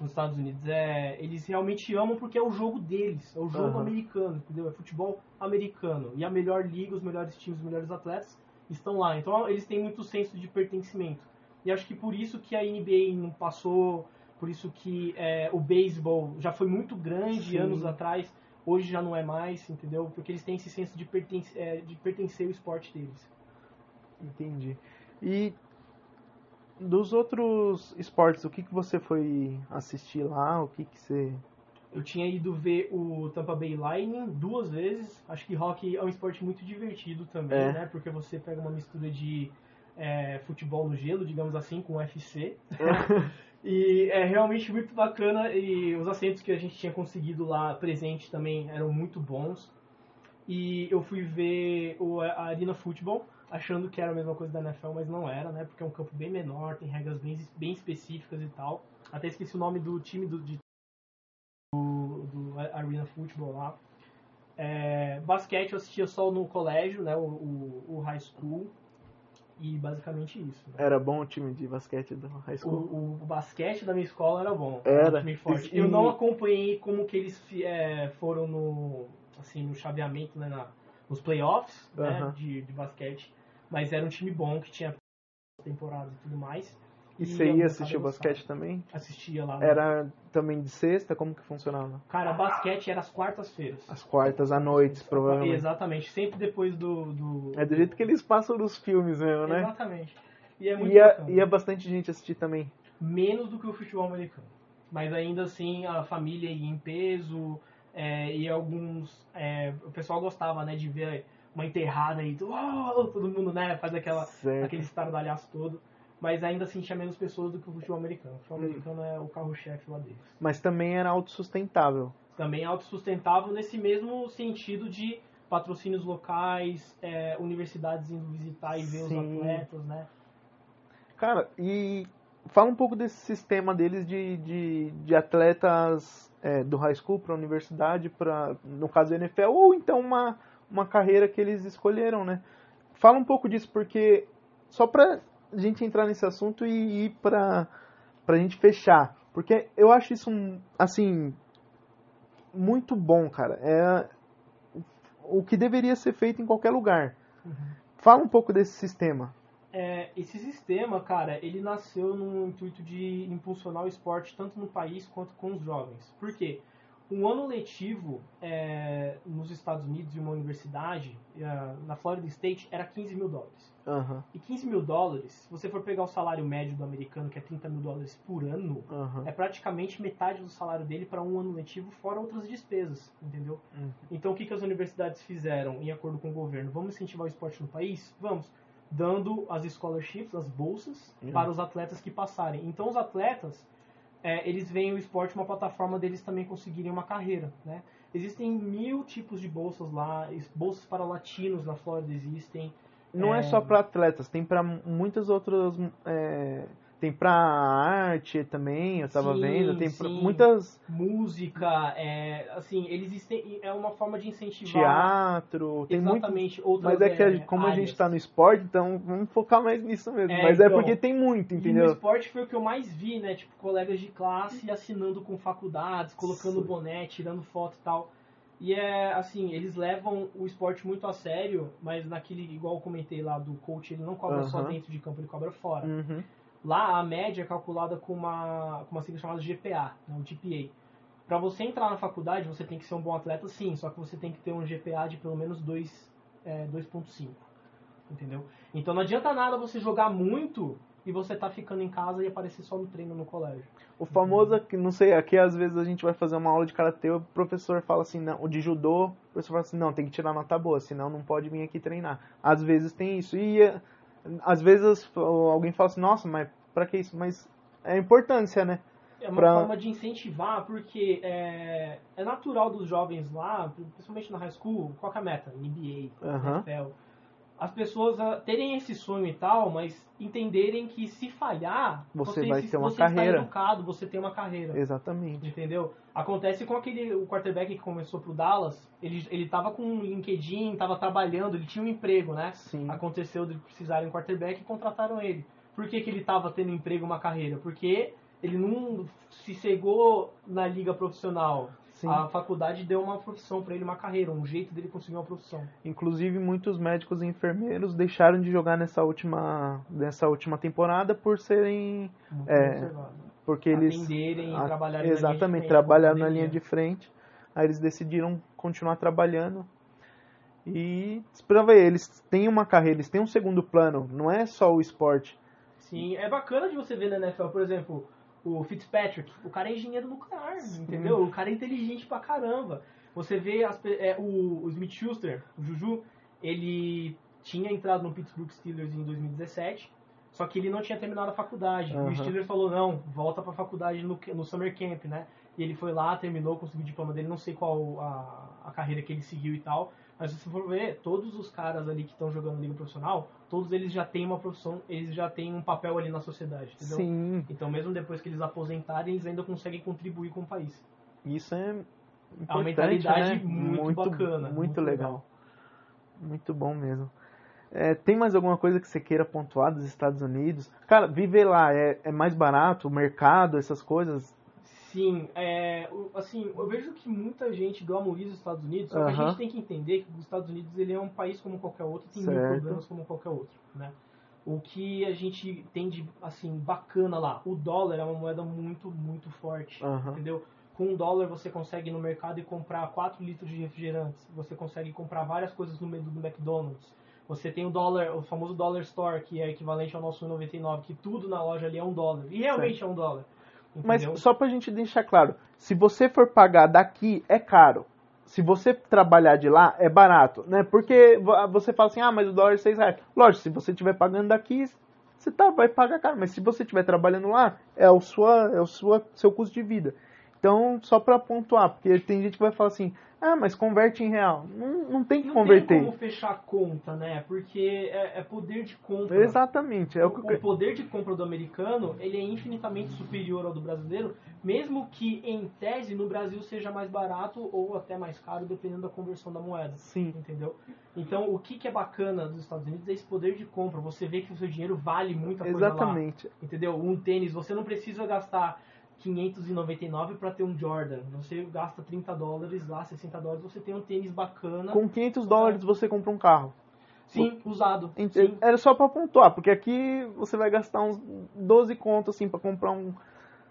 nos Estados Unidos. É, eles realmente amam porque é o jogo deles, é o jogo Aham. americano, entendeu? É futebol americano. E a melhor liga, os melhores times, os melhores atletas estão lá. Então eles têm muito senso de pertencimento. E acho que por isso que a NBA não passou, por isso que é, o beisebol já foi muito grande Sim. anos atrás, hoje já não é mais, entendeu? Porque eles têm esse senso de, pertence, é, de pertencer ao esporte deles. Entendi. E dos outros esportes, o que, que você foi assistir lá? O que, que você. Eu tinha ido ver o Tampa Bay Lightning duas vezes. Acho que hockey é um esporte muito divertido também, É. né? Porque você pega uma mistura de é, futebol no gelo, digamos assim, com UFC. e é realmente muito bacana e os assentos que a gente tinha conseguido lá presente também eram muito bons. E eu fui ver o, a Arena Futebol, achando que era a mesma coisa da NFL, mas não era, né? Porque é um campo bem menor, tem regras bem, bem específicas e tal. Até esqueci o nome do time do, de, do, do Arena Futebol lá. É, basquete eu assistia só no colégio, né? O, o, o high school. E basicamente isso. Né? Era bom o time de basquete do high school? O, o, basquete da minha escola era bom. Era. Era um time forte. Eu não acompanhei como que eles é, foram no, assim, no chaveamento, né? Na, nos playoffs né, Aham. de, de basquete. Mas era um time bom que tinha temporadas e tudo mais. E você ia assistir basquete também? Assistia lá. Era também de sexta? Como que funcionava? Cara, basquete era às quartas-feiras. Às quartas, à noite, provavelmente. Exatamente, sempre depois do. do É do jeito que eles passam nos filmes mesmo, né? Exatamente. E é muito Ia, bacana. ia bastante gente assistir também. Menos do que o futebol americano. Mas ainda assim, a família ia em peso, é, e alguns. é, o pessoal gostava, né, de ver uma enterrada e "Uau!", todo mundo, né, faz aquela, Certo. aquele estardalhaço todo. Mas ainda assim tinha menos pessoas do que o futebol americano. O futebol Hum. americano é o carro-chefe lá deles. Mas também era autossustentável. também autossustentável nesse mesmo sentido de patrocínios locais, é, universidades indo visitar e ver Sim. os atletas, né? Cara, e fala um pouco desse sistema deles de, de, de atletas é, do high school para universidade, para no caso da NFL, ou então uma, uma carreira que eles escolheram, né? Fala um pouco disso, porque só pra gente entrar nesse assunto e ir pra, pra gente fechar. Porque eu acho isso, assim, muito bom, cara. É o que deveria ser feito em qualquer lugar. Fala um pouco desse sistema. É, esse sistema, cara, ele nasceu no intuito de impulsionar o esporte tanto no país quanto com os jovens. Por quê? Um ano letivo é, nos Estados Unidos de uma universidade, é, na Florida State, era 15 mil dólares. Aham, E 15 mil dólares, se você for pegar o salário médio do americano, que é 30 mil dólares por ano, aham. é praticamente metade do salário dele para um ano letivo, fora outras despesas, entendeu? Uhum. Então, o que, que as universidades fizeram em acordo com o governo? Vamos incentivar o esporte no país? Vamos. Dando as scholarships, as bolsas, Uhum. para os atletas que passarem. Então, os atletas, é, eles veem o esporte uma plataforma deles também conseguirem uma carreira, né? Existem mil tipos de bolsas lá, bolsas para latinos na Flórida existem. Não é, É. só para atletas, tem para muitas outras. é, tem para arte também, eu tava Sim, vendo. Tem pra muitas. Música, é, assim, eles existem, é uma forma de incentivar Teatro, tem muito. exatamente outras Mas é que a- é, como a gente áreas. tá no esporte, então vamos focar mais nisso mesmo. É, Mas é então. porque tem muito, E no entendeu? esporte foi o que eu mais vi, né? Tipo, colegas de classe assinando com faculdades, colocando Sim. boné, tirando foto e tal. E é assim, eles levam o esporte muito a sério, mas naquele, igual eu comentei lá do coach, ele não cobra só Aham. dentro de campo, ele cobra fora. Uhum. Lá a média é calculada com uma, com uma sigla chamada GPA, né, um GPA. Para você entrar na faculdade, você tem que ser um bom atleta, sim, só que você tem que ter um GPA de pelo menos 2, é, 2.5. Entendeu? Então não adianta nada você jogar muito e você tá ficando em casa e aparecer só no treino no colégio. O famoso, não sei, aqui às vezes a gente vai fazer uma aula de karatê, o professor fala assim, não, o de judô, o professor fala assim, não, tem que tirar nota boa, senão não pode vir aqui treinar. Às vezes tem isso. E às vezes alguém fala assim, nossa, mas pra que isso? Mas é a importância, né? É uma Pra- forma de incentivar, porque é, é natural dos jovens lá, principalmente na high school, qual que é a meta? NBA, Aham. NFL. As pessoas ah, terem esse sonho e tal, mas entenderem que se falhar, Você vai se- ter uma você carreira. está educado, você tem uma carreira. Exatamente. Entendeu? Acontece com aquele o quarterback que começou pro Dallas, ele, ele tava com um LinkedIn, tava trabalhando, ele tinha um emprego, né? Sim. Aconteceu de precisarem de um quarterback e contrataram ele. Por que, que ele tava tendo emprego, uma carreira? Porque ele não se cegou na liga profissional. Sim. A faculdade deu uma profissão pra ele, uma carreira, um jeito dele conseguir uma profissão. Inclusive, muitos médicos e enfermeiros deixaram de jogar nessa última, nessa última temporada por serem. Muito É. Porque eles. Atenderem e a- trabalharem Exatamente, trabalharam na linha de frente. Aí eles decidiram continuar trabalhando. E pra ver, eles têm uma carreira, eles têm um segundo plano, não é só o esporte. Sim, é bacana de você ver na NFL, por exemplo, o Fitzpatrick, o cara é engenheiro nuclear, entendeu? O cara é inteligente pra caramba. Você vê as é, o, o Smith Schuster, o Juju, ele tinha entrado no Pittsburgh Steelers em 2017, só que ele não tinha terminado a faculdade. Aham. O Steelers falou, não, volta pra faculdade no, no Summer Camp, né? E ele foi lá, terminou, conseguiu o diploma dele, não sei qual a, a carreira que ele seguiu e tal. Mas se você for ver, todos os caras ali que estão jogando liga profissional, todos eles já têm uma profissão, eles já têm um papel ali na sociedade, entendeu? Sim, Então mesmo depois que eles aposentarem, eles ainda conseguem contribuir com o país. isso é É uma mentalidade né? muito bacana, Muito, muito legal. Muito bom mesmo. É, tem mais alguma coisa que você queira pontuar dos Estados Unidos? Cara, viver lá é, é mais barato, o mercado, essas coisas? Sim, é, assim, eu vejo que muita gente glamoriza os Estados Unidos, só que a gente tem que entender que os Estados Unidos ele é um país como qualquer outro, tem mil Certo. problemas como qualquer outro, né? O que a gente tem de, assim, bacana lá, o dólar é uma moeda muito, muito forte, Aham. entendeu? Com um dólar você consegue ir no mercado e comprar 4 litros de refrigerantes, você consegue comprar várias coisas no meio do McDonald's, você tem o dólar, o famoso dollar store, que é equivalente ao nosso 1,99, que tudo na loja ali é um dólar, e realmente é um dólar. Mas entendeu? só pra gente deixar claro, se você for pagar daqui, é caro. Se você trabalhar de lá, é barato, né? Porque vo- você fala assim, ah, mas o dólar é 6 reais. Lógico, se você estiver pagando daqui, você tá, vai pagar caro. Mas se você estiver trabalhando lá, é o, sua, é o sua, seu custo de vida. Então, só pra pontuar, porque tem gente que vai falar assim, ah, mas converte em real. Não, não tem que não converter. tem como fechar a conta, né? Porque é, é poder de compra. Exatamente, é o que o poder de compra do americano ele é infinitamente superior ao do brasileiro, mesmo que em tese no Brasil seja mais barato ou até mais caro, dependendo da conversão da moeda. Sim. Entendeu? Então, o que, que é bacana dos Estados Unidos é esse poder de compra. Você vê que o seu dinheiro vale muita coisa lá. Exatamente. Entendeu? Um tênis, você não precisa gastar 599 para ter um Jordan. Você gasta 30 dólares lá, 60 dólares, você tem um tênis bacana. Com 500 dólares você compra um carro. Sim, usado. Sim. Era só pra pontuar, porque aqui você vai gastar uns 12 contos assim pra comprar um,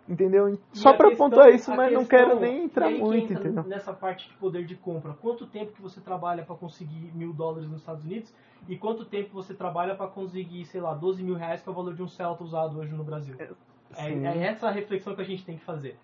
entendeu? E Só a pra questão- pontuar isso, mas não questão- quero nem entrar que muito, entendeu? Nessa parte de poder de compra, quanto tempo que você trabalha para conseguir mil dólares nos Estados Unidos e quanto tempo você trabalha para conseguir, sei lá, 12 mil reais, que é o valor de um Celta usado hoje no Brasil? É, é essa a reflexão que a gente tem que fazer.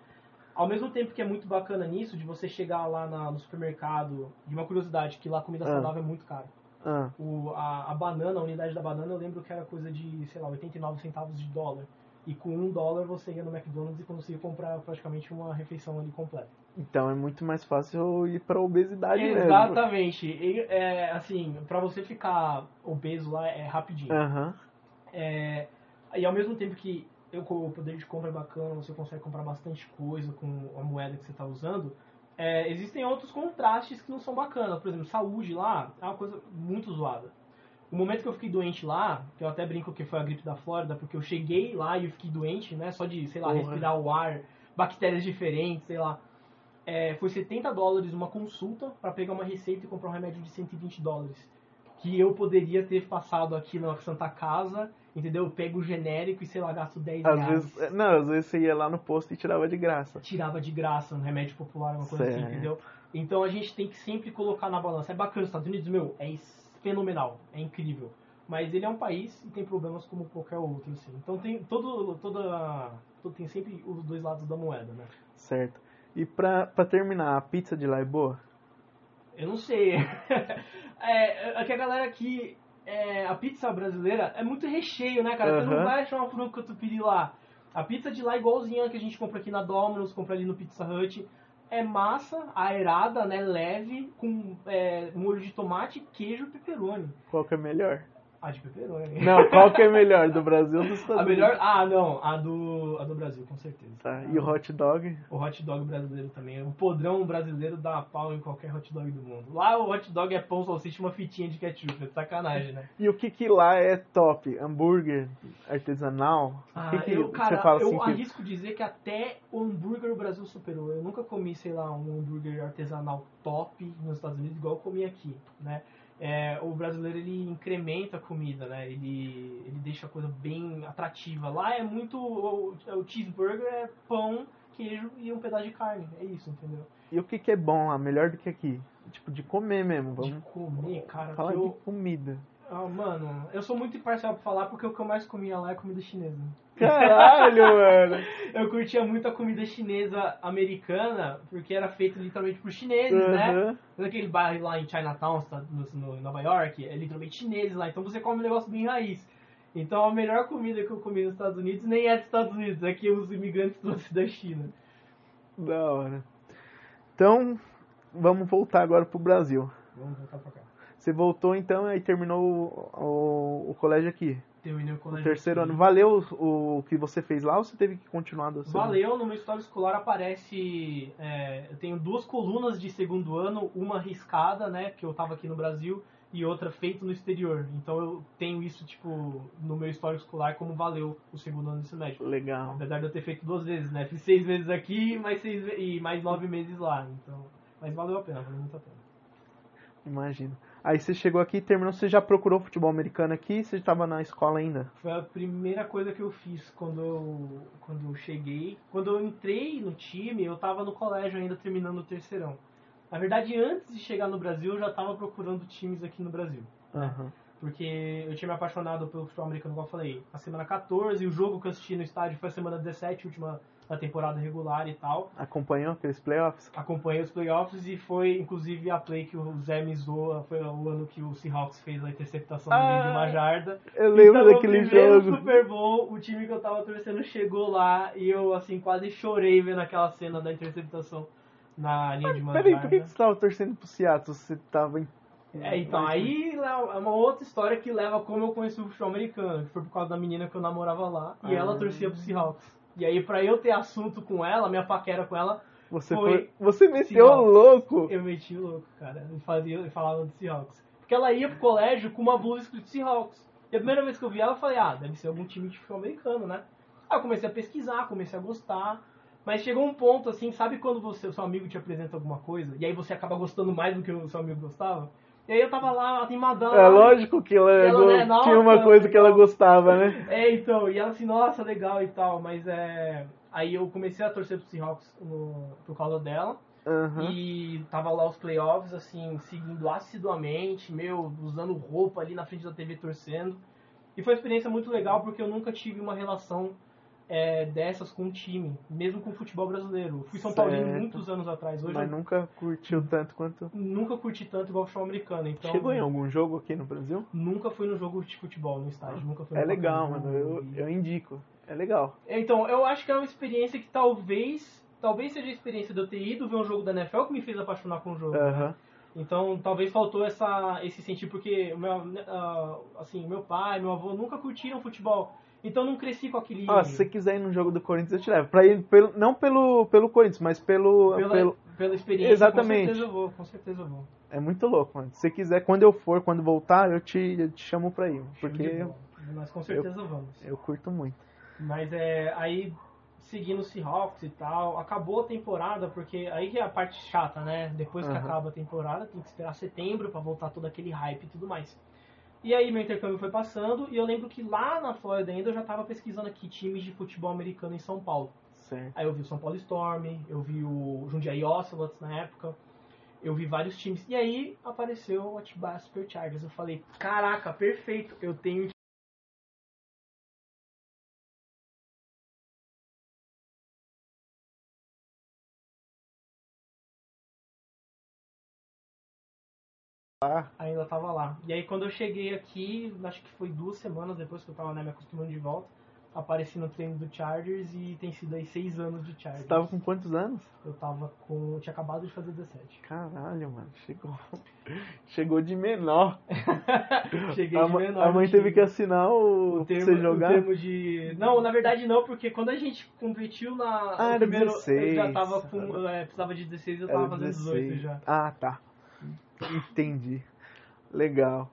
Ao mesmo tempo que é muito bacana nisso, de você chegar lá na- no supermercado, de uma curiosidade, que lá a comida Ah. saudável é muito cara. Ah, O, a, a banana, a unidade da banana, eu lembro que era coisa de, sei lá, 89 centavos de dólar. E com um dólar você ia no McDonald's e conseguia comprar praticamente uma refeição ali completa. então é muito mais fácil ir pra obesidade mesmo. Exatamente. É, assim, pra você ficar obeso lá é rapidinho. Aham. É, e ao mesmo tempo que eu, com o poder de compra é bacana, você consegue comprar bastante coisa com a moeda que você está usando, é, existem outros contrastes que não são bacanas. Por exemplo, saúde lá é uma coisa muito zoada. O momento que eu fiquei doente lá, que eu até brinco que foi a gripe da Flórida, porque eu cheguei lá e eu fiquei doente, né? Só de, sei lá, Porra. respirar o ar, bactérias diferentes, sei lá. É, foi 70 dólares uma consulta para pegar uma receita e comprar um remédio de 120 dólares. Que eu poderia ter passado aqui na Santa Casa, entendeu? Eu pego o genérico e, sei lá, gasto 10 Às reais. vezes, não, às vezes você ia lá no posto e tirava de graça. Tirava de graça um remédio popular, uma coisa assim, Certo. entendeu? Então a gente tem que sempre colocar na balança. É bacana, os Estados Unidos, meu, é fenomenal, é incrível. Mas ele é um país e tem problemas como qualquer outro, assim. Então tem todo, toda, todo, tem sempre os dois lados da moeda, né? Certo. E pra, pra terminar, a pizza de lá é boa? Eu não sei. é, é que a galera aqui, é, a pizza brasileira é muito recheio, né, cara? Você não vai achar uma frango catupiry lá. A pizza de lá é igualzinha que a gente compra aqui na Domino's, compra ali no Pizza Hut. É massa, aerada, né, leve, com é, molho de tomate, queijo e pepperoni. Qual que é melhor? Ah, de pepperoni. Não, qual que é melhor? Do Brasil ou dos Estados A melhor... Ah, não, a do, a do Brasil, com certeza. Tá. E o hot dog? O hot dog brasileiro também. O podrão brasileiro dá pau em qualquer hot dog do mundo. Lá o hot dog é pão, salsicha e uma fitinha de ketchup. É sacanagem, né? E o que que lá é top? Hambúrguer artesanal? Ah, que que eu, cara, você fala eu assim que... arrisco dizer que até o hambúrguer o Brasil superou. Eu nunca comi, sei lá, um hambúrguer artesanal top nos Estados Unidos igual eu comi aqui, né? É, o brasileiro ele incrementa a comida, né? Ele, ele deixa a coisa bem atrativa. Lá é muito o, o cheeseburger é pão, queijo e um pedaço de carne. É isso, entendeu? E o que que é bom lá? Melhor do que aqui? Tipo, de comer mesmo. De Vamos comer, cara, falar de comida. Ah, mano, eu sou muito imparcial pra falar porque o que eu mais comia lá é comida chinesa. Caralho, mano. Eu curtia muito a comida chinesa americana, porque era feita literalmente por chineses, né? Naquele bairro lá em Chinatown, no, no, em Nova York, é literalmente chineses lá. Então você come um negócio bem raiz. Então a melhor comida que eu comi nos Estados Unidos nem é dos Estados Unidos, é que os imigrantes trouxeram da China. Da hora. Então, vamos voltar agora pro Brasil. Vamos voltar pra cá. Você voltou então e terminou o, o, o colégio aqui. Terminei o O colégio. terceiro aqui. ano. Valeu o, o que você fez lá ou você teve que continuar do? Valeu, no meu história escolar aparece. é, eu tenho duas colunas de segundo ano, uma riscada, né? Que eu tava aqui no Brasil, e outra feita no exterior. Então eu tenho isso, tipo, no meu histórico escolar como valeu o segundo ano do ensino médio. Legal. Apesar de eu ter feito duas vezes, né? Fiz seis meses aqui mais seis, e mais nove meses lá. Então. Mas valeu a pena, valeu muito a pena. Imagino. Aí você chegou aqui e terminou, você já procurou futebol americano aqui? Você estava na escola ainda? Foi a primeira coisa que eu fiz quando eu, quando eu cheguei. Quando eu entrei no time, eu tava no colégio ainda terminando o terceirão. Na verdade, antes de chegar no Brasil, eu já tava procurando times aqui no Brasil. Aham. Porque eu tinha me apaixonado pelo futebol americano, como eu falei, na semana 14, o jogo que eu assisti no estádio foi a semana 17, última da temporada regular e tal. Acompanhou aqueles playoffs? Acompanhei os playoffs e foi, inclusive, a play que o Zé me zoa, foi o ano que o Seahawks fez a interceptação meio de uma Ah, jarda. Eu lembro Então, daquele jogo. Super Bowl, o time que eu tava torcendo chegou lá e eu, assim, quase chorei vendo aquela cena da interceptação na linha de uma Peraí, por que que jarda. você estava torcendo pro Seattle? Você tava em. É, então, aí é uma outra história que leva a como eu conheci o futebol americano, que foi por causa da menina que eu namorava lá, e Ah. ela torcia pro Seahawks. E aí, pra eu ter assunto com ela, minha paquera com ela, Você Foi foi. Você meteu o louco! eu meti o louco, cara. Eu, fazia, eu falava do Seahawks. Porque ela ia pro colégio com uma blusa escrito Seahawks. E a primeira vez que eu vi ela, eu falei, ah, deve ser algum time de futebol americano, né? Aí eu comecei a pesquisar, comecei a gostar. Mas chegou um ponto, assim, sabe quando você, o seu amigo te apresenta alguma coisa, e aí você acaba gostando mais do que o seu amigo gostava? E aí eu tava lá, animadão. É lógico que ela, Ela, né, nossa, tinha uma coisa que ela gostava, né? É, então, e ela assim, nossa, legal e tal, mas é. Aí eu comecei a torcer pro Seahawks no, por causa dela. Aham. E tava lá os playoffs, assim, seguindo assiduamente, meu, usando roupa ali na frente da TV torcendo. E foi uma experiência muito legal porque eu nunca tive uma relação é, dessas com um time, mesmo com o futebol brasileiro. Eu fui São Paulino Certo. muitos anos atrás, hoje Mas nunca curtiu tanto quanto. nunca curti tanto igual o futebol americano. Então, Chegou em algum jogo aqui no Brasil? nunca fui no jogo de futebol, no estádio, nunca fui É legal, mano. Eu, eu indico. É legal. Então, eu acho que é uma experiência que talvez, talvez seja a experiência de eu ter ido ver um jogo da NFL que me fez apaixonar com o jogo. Aham. Então, talvez faltou essa, esse sentido, porque o meu, ah, assim, meu pai, meu avô nunca curtiram futebol. Então, eu não cresci com aquele... Ó, se você quiser ir no jogo do Corinthians, eu te levo. Pra ir pelo, não pelo, pelo Corinthians, mas pelo, pela, pelo. pela experiência, Exatamente. com certeza eu vou, com certeza eu vou. É muito louco, mano. Se você quiser, quando eu for, quando voltar, eu te, eu te chamo pra ir. Porque eu. Mas com certeza vamos. eu curto muito. Mas é, aí, seguindo o Seahawks e tal, acabou a temporada, porque aí que é a parte chata, né? Depois que Aham. acaba a temporada, tem que esperar setembro pra voltar todo aquele hype e tudo mais. E aí meu intercâmbio foi passando, e eu lembro que lá na Flórida ainda eu já tava pesquisando aqui times de futebol americano em São Paulo. Certo. Aí eu vi o São Paulo Storm, eu vi o Jundiaí Ocelots na época, eu vi vários times. E aí apareceu o Atibaia Superchargers. Eu falei, caraca, perfeito, eu tenho Ainda tava lá. E aí quando eu cheguei aqui, acho que foi duas semanas depois que eu tava né, me acostumando de volta, apareci no treino do Chargers e tem sido aí seis anos de Chargers. você tava com quantos anos? Eu tava com. Eu tinha acabado de fazer 17. Caralho, mano. Chegou. Chegou de menor. Cheguei a, de menor. a mãe teve que assinar o, o termo, você jogar. o termo de. Não, na verdade não, porque quando a gente competiu na. Ah, era primeiro, 16. Eu já tava com. é, precisava de 16 eu tava fazendo 18 16. já. Ah, tá. Entendi. Legal.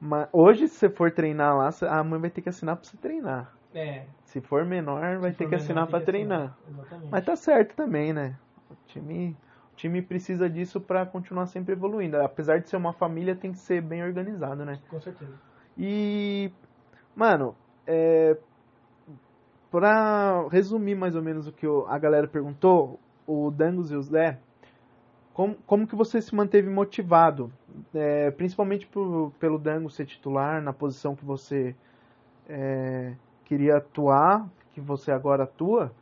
Mas hoje, se você for treinar lá, a mãe vai ter que assinar pra você treinar. É. Se for menor, vai se ter for que menor, assinar que treinar. assinar. Mas tá certo também, né? O time, o time precisa disso pra continuar sempre evoluindo. Apesar de ser uma família, tem que ser bem organizado, né? Com certeza. E, mano, é, pra resumir mais ou menos o que a galera perguntou, o Dangos e o Zé, como, como que você se manteve motivado? É, principalmente por, pelo Dango ser titular na posição que você é, queria atuar, que você agora atua.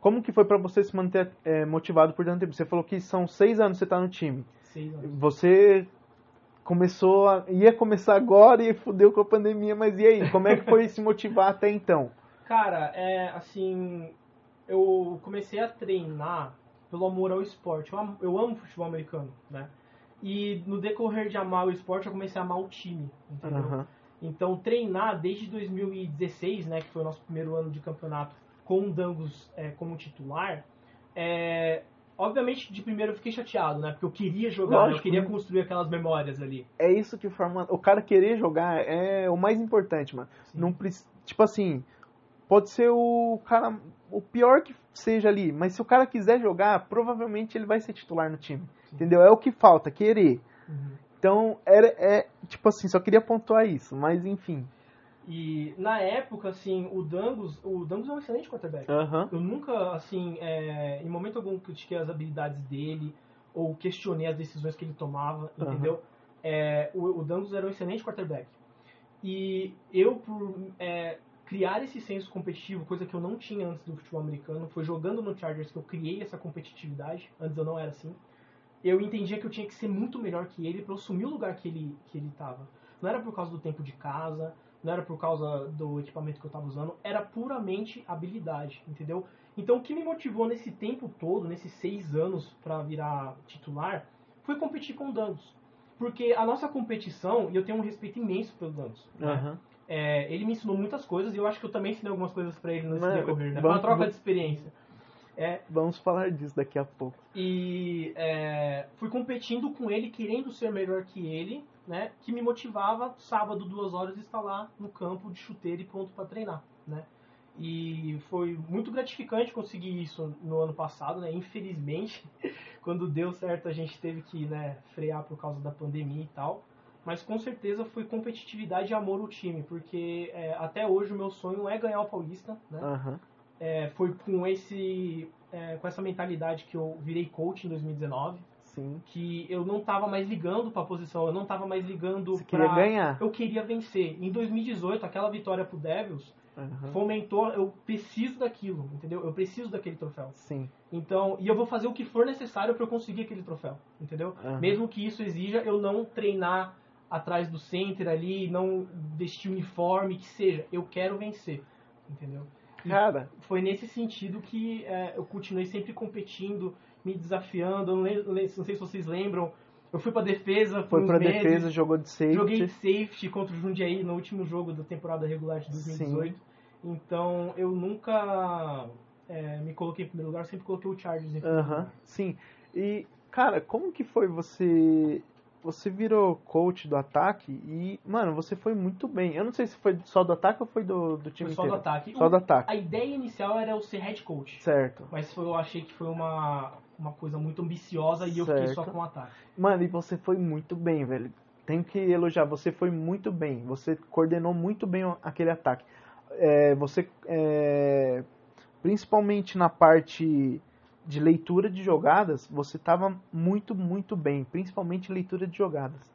Como que foi para você se manter é, motivado por tanto tempo? Você falou que são seis anos que você está no time. Seis anos. Você começou a, ia começar agora e fudeu com a pandemia, mas e aí? Como é que foi se motivar até então? Cara, é assim, eu comecei a treinar pelo amor ao esporte. Eu amo, eu amo futebol americano, né? E no decorrer de amar o esporte, eu comecei a amar o time, entendeu? Aham. Então, treinar desde 2016, né, que foi o nosso primeiro ano de campeonato, com o Dangos é, como titular, é, obviamente de primeiro eu fiquei chateado, né, porque eu queria jogar, Lógico, eu queria né? construir aquelas memórias ali. É isso que forma. O cara querer jogar é o mais importante, mano. Sim. Não Tipo assim, pode ser o cara. O pior que seja ali, mas se o cara quiser jogar, provavelmente ele vai ser titular no time. Sim. Entendeu? É o que falta, querer. Uhum. Então, era, é, tipo assim, só queria pontuar isso, mas enfim. E na época, assim, o Dangos, o Dangos é um excelente quarterback. Aham. Eu nunca, assim, é, em momento algum critiquei as habilidades dele ou questionei as decisões que ele tomava, Aham. entendeu? É, o, o Dangos era um excelente quarterback. E eu, por é, criar esse senso competitivo, coisa que eu não tinha antes do futebol americano, foi jogando no Chargers que eu criei essa competitividade, antes eu não era assim. Eu entendia que eu tinha que ser muito melhor que ele para assumir o lugar que ele que ele estava. Não era por causa do tempo de casa, não era por causa do equipamento que eu estava usando, era puramente habilidade, entendeu? Então o que me motivou nesse tempo todo, nesses seis anos para virar titular, foi competir com o. Porque a nossa competição, e eu tenho um respeito imenso pelo Dangos, né? É, ele me ensinou muitas coisas e eu acho que eu também ensinei algumas coisas para ele nesse decorrer, né? Foi uma troca de experiência. É, Vamos falar disso daqui a pouco. e é, fui competindo com ele, querendo ser melhor que ele, né? Que me motivava sábado, duas horas, estar lá no campo de chuteiro e pronto para treinar, né? E foi muito gratificante conseguir isso no ano passado, né? Infelizmente, quando deu certo a gente teve que né, frear por causa da pandemia e tal. Mas com certeza foi competitividade e amor ao time, porque é, até hoje o meu sonho é ganhar o Paulista, né? Aham. É, foi com esse é, com essa mentalidade que eu virei coach em 2019 Sim. que eu não tava mais ligando pra posição eu não tava mais ligando Você queria ganhar. eu queria vencer em 2018 aquela vitória pro Devils Aham. fomentou eu preciso daquilo entendeu eu preciso daquele troféu Sim. então e eu vou fazer o que for necessário para eu conseguir aquele troféu entendeu Aham. mesmo que isso exija eu não treinar atrás do center ali não vestir uniforme que seja eu quero vencer entendeu E Cara, foi nesse sentido que é, eu continuei sempre competindo, me desafiando. Eu não, lembro- não sei se vocês lembram, eu fui pra defesa foi pra meses, defesa, jogou de safety. Joguei safety contra o Jundiaí no último jogo da temporada regular de 2018. Então eu nunca é, me coloquei em primeiro lugar, sempre coloquei o Chargers em primeiro Aham, lugar. sim. E, cara, como que foi você. Você virou coach do ataque e, mano, você foi muito bem. Eu não sei se foi só do ataque ou foi do, do time Foi só do inteiro. ataque. Só O- do ataque. A ideia inicial era eu ser head coach. Certo. Mas foi- eu achei que foi uma, uma coisa muito ambiciosa e eu fiquei só Certo. com o ataque. Mano, e você foi muito bem, velho. Tenho que elogiar, você foi muito bem. Você coordenou muito bem aquele ataque. É, você, é, principalmente na parte de leitura de jogadas, você estava muito, muito bem. Principalmente leitura de jogadas.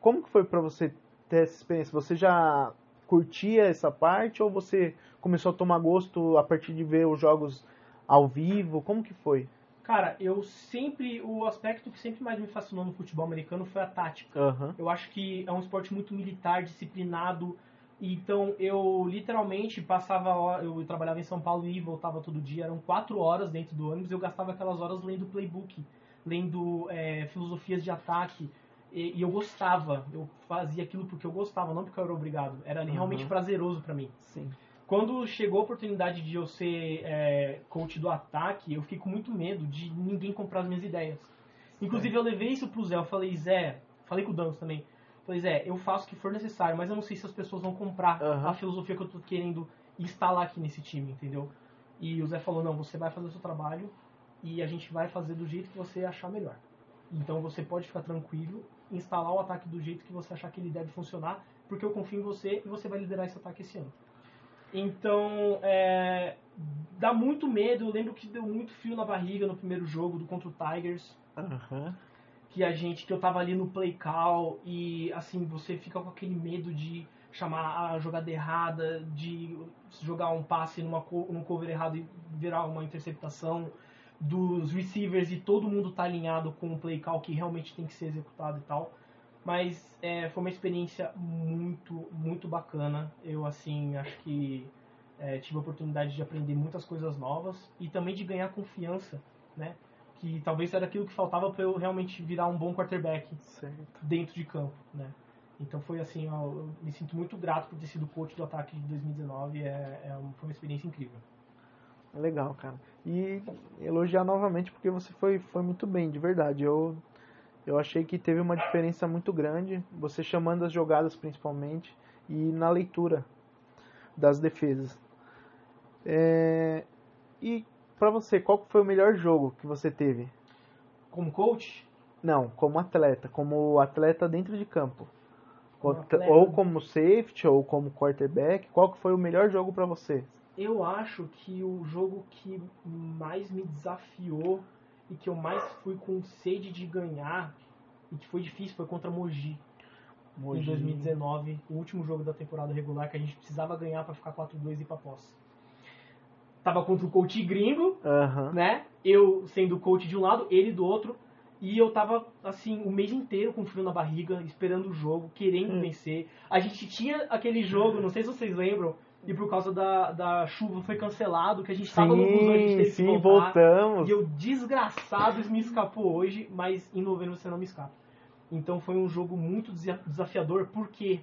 Como que foi pra você ter essa experiência? Você já curtia essa parte ou você começou a tomar gosto a partir de ver os jogos ao vivo? Como que foi? Cara, eu sempre. O aspecto que sempre mais me fascinou no futebol americano foi a tática. Aham. Eu acho que é um esporte muito militar, disciplinado. Então eu literalmente passava. Eu trabalhava em São Paulo e voltava todo dia. Eram quatro horas dentro do ônibus. Eu gastava aquelas horas lendo playbook, lendo é, filosofias de ataque. E, e eu gostava. Eu fazia aquilo porque eu gostava, não porque eu era obrigado. Era realmente Uhum. prazeroso pra mim. Sim. Quando chegou a oportunidade de eu ser é, coach do ataque, eu fiquei com muito medo de ninguém comprar as minhas ideias. Inclusive, eu levei isso pro Zé. Eu falei, Zé, falei com o Danos também. Falei, Zé, eu faço o que for necessário, mas eu não sei se as pessoas vão comprar Aham. a filosofia que eu tô querendo instalar aqui nesse time, entendeu? E o Zé falou, não, você vai fazer o seu trabalho e a gente vai fazer do jeito que você achar melhor. Então você pode ficar tranquilo, instalar o ataque do jeito que você achar que ele deve funcionar, porque eu confio em você e você vai liderar esse ataque esse ano. Então, é, dá muito medo. Eu lembro que deu muito frio na barriga no primeiro jogo do contra o Tigers. Aham. Que a gente que eu tava ali no play call e assim você fica com aquele medo de chamar a jogada errada, de jogar um passe numa num cover errado e virar uma interceptação dos receivers e todo mundo tá alinhado com o play call que realmente tem que ser executado e tal. Mas é, foi uma experiência muito, muito bacana. Eu, assim, acho que é, tive a oportunidade de aprender muitas coisas novas e também de ganhar confiança, né? Que talvez era aquilo que faltava para eu realmente virar um bom quarterback Certo. dentro de campo, né? Então foi assim, ó, eu me sinto muito grato por ter sido coach do ataque de 2019. É, é foi uma experiência incrível. Legal, cara. E elogiar novamente porque você foi, foi muito bem, de verdade. Eu, eu achei que teve uma diferença muito grande, você chamando as jogadas principalmente e na leitura das defesas. É, e pra você, qual foi o melhor jogo que você teve? Como coach, Não, como atleta, como atleta dentro de campo. Como Ou- atleta. Ou como safety, ou como quarterback. Qual que foi o melhor jogo pra você? eu acho que o jogo que mais me desafiou e que eu mais fui com sede de ganhar e que foi difícil foi contra Mogi. em 2019, o último jogo da temporada regular que a gente precisava ganhar pra ficar 4-2 e ir pra posse. Tava contra o coach gringo, Aham. né? Eu sendo o coach de um lado, ele do outro, e eu tava assim o mês inteiro com frio na barriga, esperando o jogo, querendo Hum. vencer. A gente tinha aquele jogo, não sei se vocês lembram, e por causa da, da chuva foi cancelado, que a gente tava no busão, a gente Sim, teve que sim, voltar. voltamos. E eu, desgraçado, me escapou hoje, mas em novembro você não me escapa. Então foi um jogo muito desa- desafiador, por quê?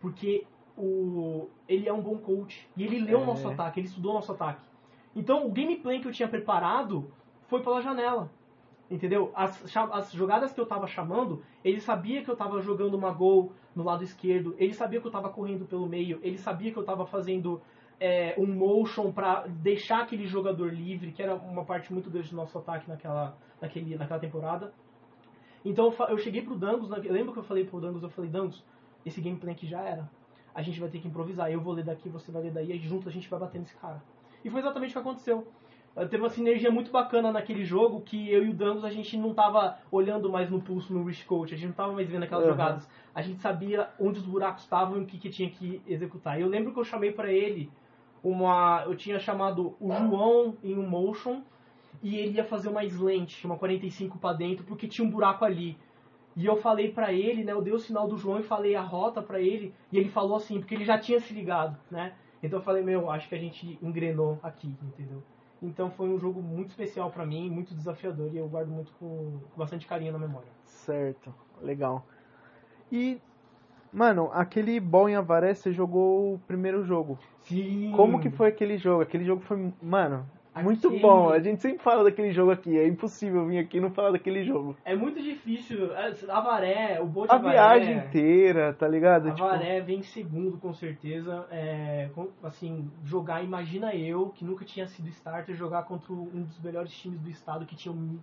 Porque o, ele é um bom coach, e ele leu o É. nosso ataque, ele estudou o nosso ataque. Então o gameplay que eu tinha preparado foi pela janela. Entendeu? As, as jogadas que eu tava chamando, ele sabia que eu tava jogando uma gol no lado esquerdo, ele sabia que eu tava correndo pelo meio, ele sabia que eu tava fazendo é, um motion pra deixar aquele jogador livre, que era uma parte muito grande do nosso ataque naquela, naquele, naquela temporada. Então eu cheguei pro Dangos, lembra que eu falei pro Dangos, eu falei, Dangos, esse gameplay aqui já era. A gente vai ter que improvisar. Eu vou ler daqui, você vai ler daí, e junto a gente vai bater nesse cara. E foi exatamente o que aconteceu. Eh, Teve uma sinergia muito bacana naquele jogo que eu e o Dangos a gente não tava olhando mais no pulso no Rich Coach, a gente não tava mais vendo aquelas Uhum. jogadas. A gente sabia onde os buracos estavam e o que, que tinha que executar. E eu lembro que eu chamei pra ele uma. Eu tinha chamado o João em um motion e ele ia fazer uma slant, uma 45 pra dentro, porque tinha um buraco ali. E eu falei pra ele, né? Eu dei o sinal do João e falei a rota pra ele, e ele falou assim, porque ele já tinha se ligado, né? Então eu falei, meu, acho que a gente engrenou aqui, entendeu? Então foi um jogo muito especial pra mim, muito desafiador, e eu guardo muito com, com bastante carinho na memória. Certo, legal. E, mano, aquele Ball em Avaré, você jogou o primeiro jogo. Sim! Como que foi aquele jogo? Aquele jogo foi, mano, muito bom. A gente sempre fala daquele jogo aqui. É impossível vir aqui e não falar daquele jogo. É muito difícil. é, Avaré, o Bolt A Avaré... viagem inteira, tá ligado? A Tipo, Varé vem em segundo, com certeza. É, assim, jogar, imagina eu, que nunca tinha sido starter, jogar contra um dos melhores times do estado que tinha um-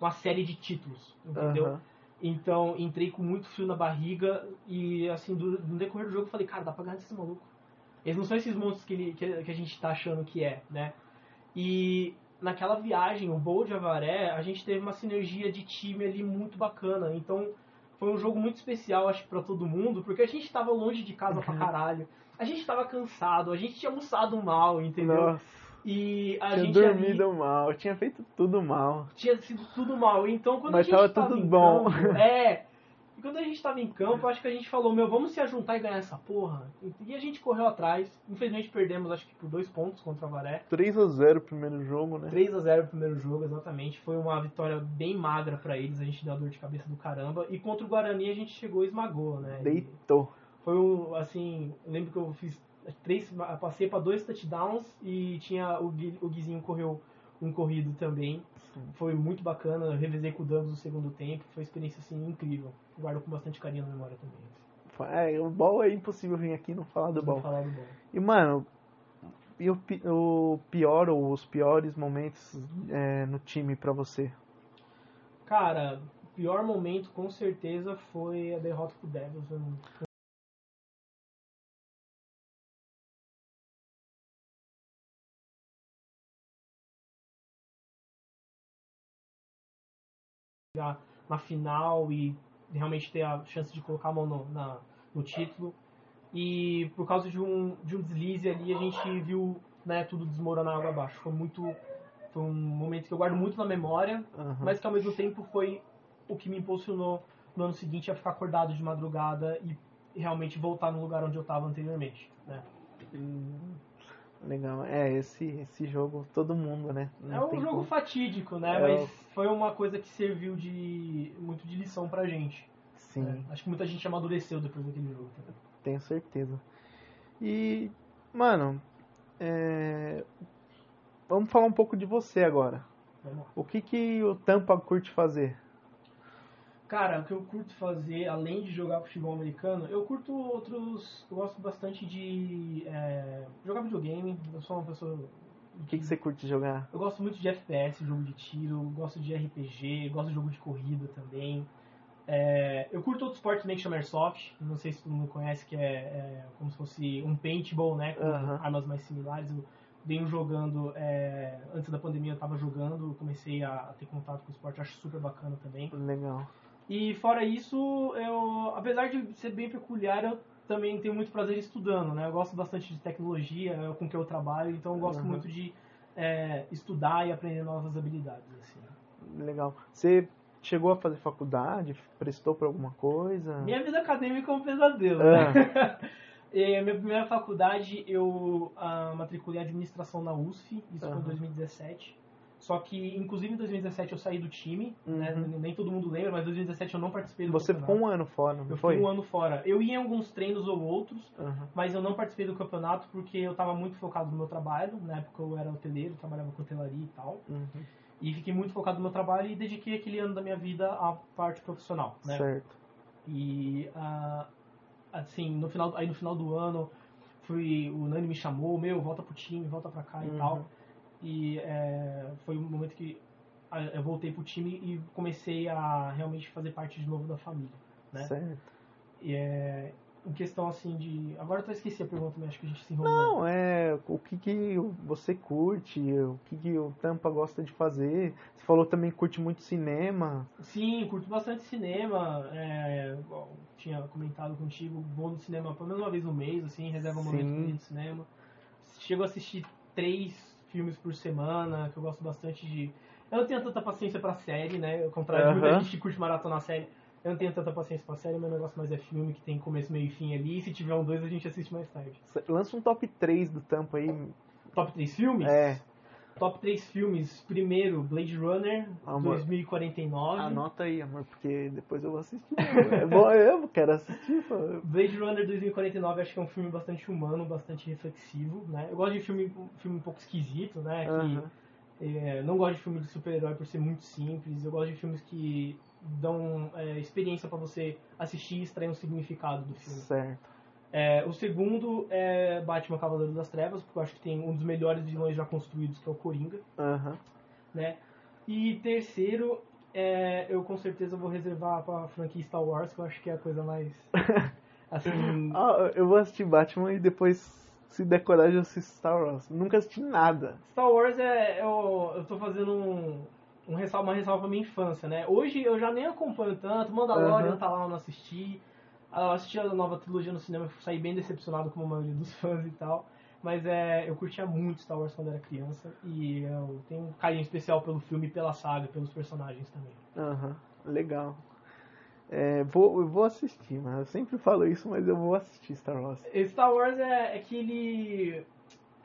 uma série de títulos, entendeu? aham. Então, entrei com muito frio na barriga e, assim, do- no decorrer do jogo, eu falei, cara, dá pra ganhar desses malucos. Eles não são esses monstros que, ele- que, que a gente tá achando que é, né? E naquela viagem, o Bowl de Avaré, a gente teve uma sinergia de time ali muito bacana. Então, foi um jogo muito especial, acho que pra todo mundo, porque a gente tava longe de casa pra caralho. A gente tava cansado, a gente tinha almoçado mal, entendeu? Nossa, E a tinha gente ali dormido mal, tinha feito tudo mal. tinha sido tudo mal. Então, quando Mas a gente tava tudo bom. campo, é. E quando a gente tava em campo, acho que a gente falou, meu, vamos se ajuntar e ganhar essa porra. E a gente correu atrás. Infelizmente perdemos, acho que por dois pontos contra a Varé. 3 a 0 o primeiro jogo, né? 3 a 0 o primeiro jogo, exatamente. Foi uma vitória bem magra pra eles, a gente deu dor de cabeça do caramba. E contra o Guarani a gente chegou e esmagou, né? E Deitou. foi um, assim, lembro que eu fiz três, passei pra dois touchdowns e tinha o, Gui, o Guizinho correu um corrido também. Foi muito bacana, eu revezei com o Dangos no segundo tempo, foi uma experiência assim incrível. Guardo com bastante carinho na memória também. É, o ball é impossível vir aqui não falar do ball. falar do bom. E, mano, e o, o pior ou os piores momentos é, no time pra você? Cara, o pior momento com certeza foi a derrota pro Devils. Chegar na final e realmente ter a chance de colocar a mão no, na, no título. E por causa de um, de um deslize ali, a gente viu né, tudo desmoronar água abaixo. Foi muito. Foi um momento que eu guardo muito na memória, Aham. mas que ao mesmo tempo foi o que me impulsionou no ano seguinte a ficar acordado de madrugada e realmente voltar no lugar onde eu estava anteriormente. Né? Hum, Legal. É, esse, esse jogo, todo mundo, né? Não é um jogo como. fatídico, né? É Mas o- foi uma coisa que serviu de muito de lição pra gente. Sim, né? Acho que muita gente amadureceu depois daquele jogo. tá? tenho certeza. E, mano, é, vamos falar um pouco de você agora. O que que o Tampa curte fazer? Cara, o que eu curto fazer, além de jogar futebol americano, eu curto outros. Eu gosto bastante de é, jogar videogame. Eu sou uma pessoa. O que que você curte jogar? Eu gosto muito de FPS, jogo de tiro, gosto de RPG, gosto de jogo de corrida também. É, eu curto outro esporte também que chama Airsoft, não sei se todo mundo conhece, que é, é como se fosse um paintball, né, com Aham. armas mais similares. Eu venho jogando, é, antes da pandemia eu tava jogando, comecei a ter contato com o esporte, acho super bacana também. Legal. E fora isso, eu, apesar de ser bem peculiar, eu também tenho muito prazer estudando, né? Eu gosto bastante de tecnologia, é com que eu trabalho, então eu gosto Aham. muito de é, estudar e aprender novas habilidades, assim. Legal. Você chegou a fazer faculdade? Prestou pra alguma coisa? Minha vida acadêmica é um pesadelo, Ah. né? E minha primeira faculdade, eu ah, matriculei em administração na USF, isso foi em Aham. 2017. Só que, inclusive, em 2017 eu saí do time, né? Uhum. Nem todo mundo lembra, mas em 2017 eu não participei do Você campeonato. ficou um ano fora, não Eu foi? fiquei um ano fora. Eu ia em alguns treinos ou outros, Aham. mas eu não participei do campeonato porque eu estava muito focado no meu trabalho. Na época eu era hoteleiro, trabalhava com hotelaria e tal. Uhum. E fiquei muito focado no meu trabalho e dediquei aquele ano da minha vida à parte profissional, né? Certo. E ah, assim, no final, aí no final do ano, fui, o Nani me chamou, meu, volta pro time, volta pra cá e Uhum. tal. E é, foi um momento que eu voltei pro time e comecei a realmente fazer parte de novo da família, né? Certo. E é, em questão assim de. Agora eu esqueci a pergunta, mas acho que a gente se enrolou. Não, é o que, que você curte, o que, que o Tampa gosta de fazer. Você falou também que curte muito cinema. Sim, curto bastante cinema. É, bom, tinha comentado contigo, vou no cinema pelo menos uma vez no mês, assim, reserva um momento Sim. ir no cinema. Chego a assistir três filmes por semana, que eu gosto bastante de. Eu não tenho tanta paciência pra série, né? Ao contrário de muita gente que curte maratona série. Eu não tenho tanta paciência pra série, meu negócio mais é filme, que tem começo, meio e fim ali. E se tiver um dois, a gente assiste mais tarde. Lança um top 3 do Tampa aí. Top 3 filmes? É. Top 3 filmes. Primeiro, Blade Runner, Amor. 2049. Anota aí, amor, porque depois eu vou assistir. é bom, eu quero assistir. pô. Blade Runner 2049 acho que é um filme bastante humano, bastante reflexivo, né? Eu gosto de filme, filme um pouco esquisito, né? Que Aham. é, não gosto de filme de super-herói por ser muito simples. Eu gosto de filmes que dão é, experiência pra você assistir e extrair um significado do filme. Certo. É, o segundo é Batman Cavaleiro das Trevas, porque eu acho que tem um dos melhores vilões já construídos, que é o Coringa, Aham. né? E terceiro, é, eu com certeza vou reservar pra franquia Star Wars, que eu acho que é a coisa mais... Assim, Ah, eu vou assistir Batman e depois, se der coragem, eu assisto Star Wars. Nunca assisti nada. Star Wars é. Eu, eu tô fazendo um, um ressalva, uma ressalva pra minha infância, né? Hoje eu já nem acompanho tanto, Mandalorian Aham. tá lá, eu não assisti. Eu assisti a nova trilogia no cinema, saí bem decepcionado como a maioria dos fãs e tal. Mas é, eu curtia muito Star Wars quando era criança e eu tenho um carinho especial pelo filme, pela saga, pelos personagens também. Aham, legal. É, vou, eu vou assistir, mas eu sempre falo isso, mas eu vou assistir Star Wars. Star Wars é, é que ele.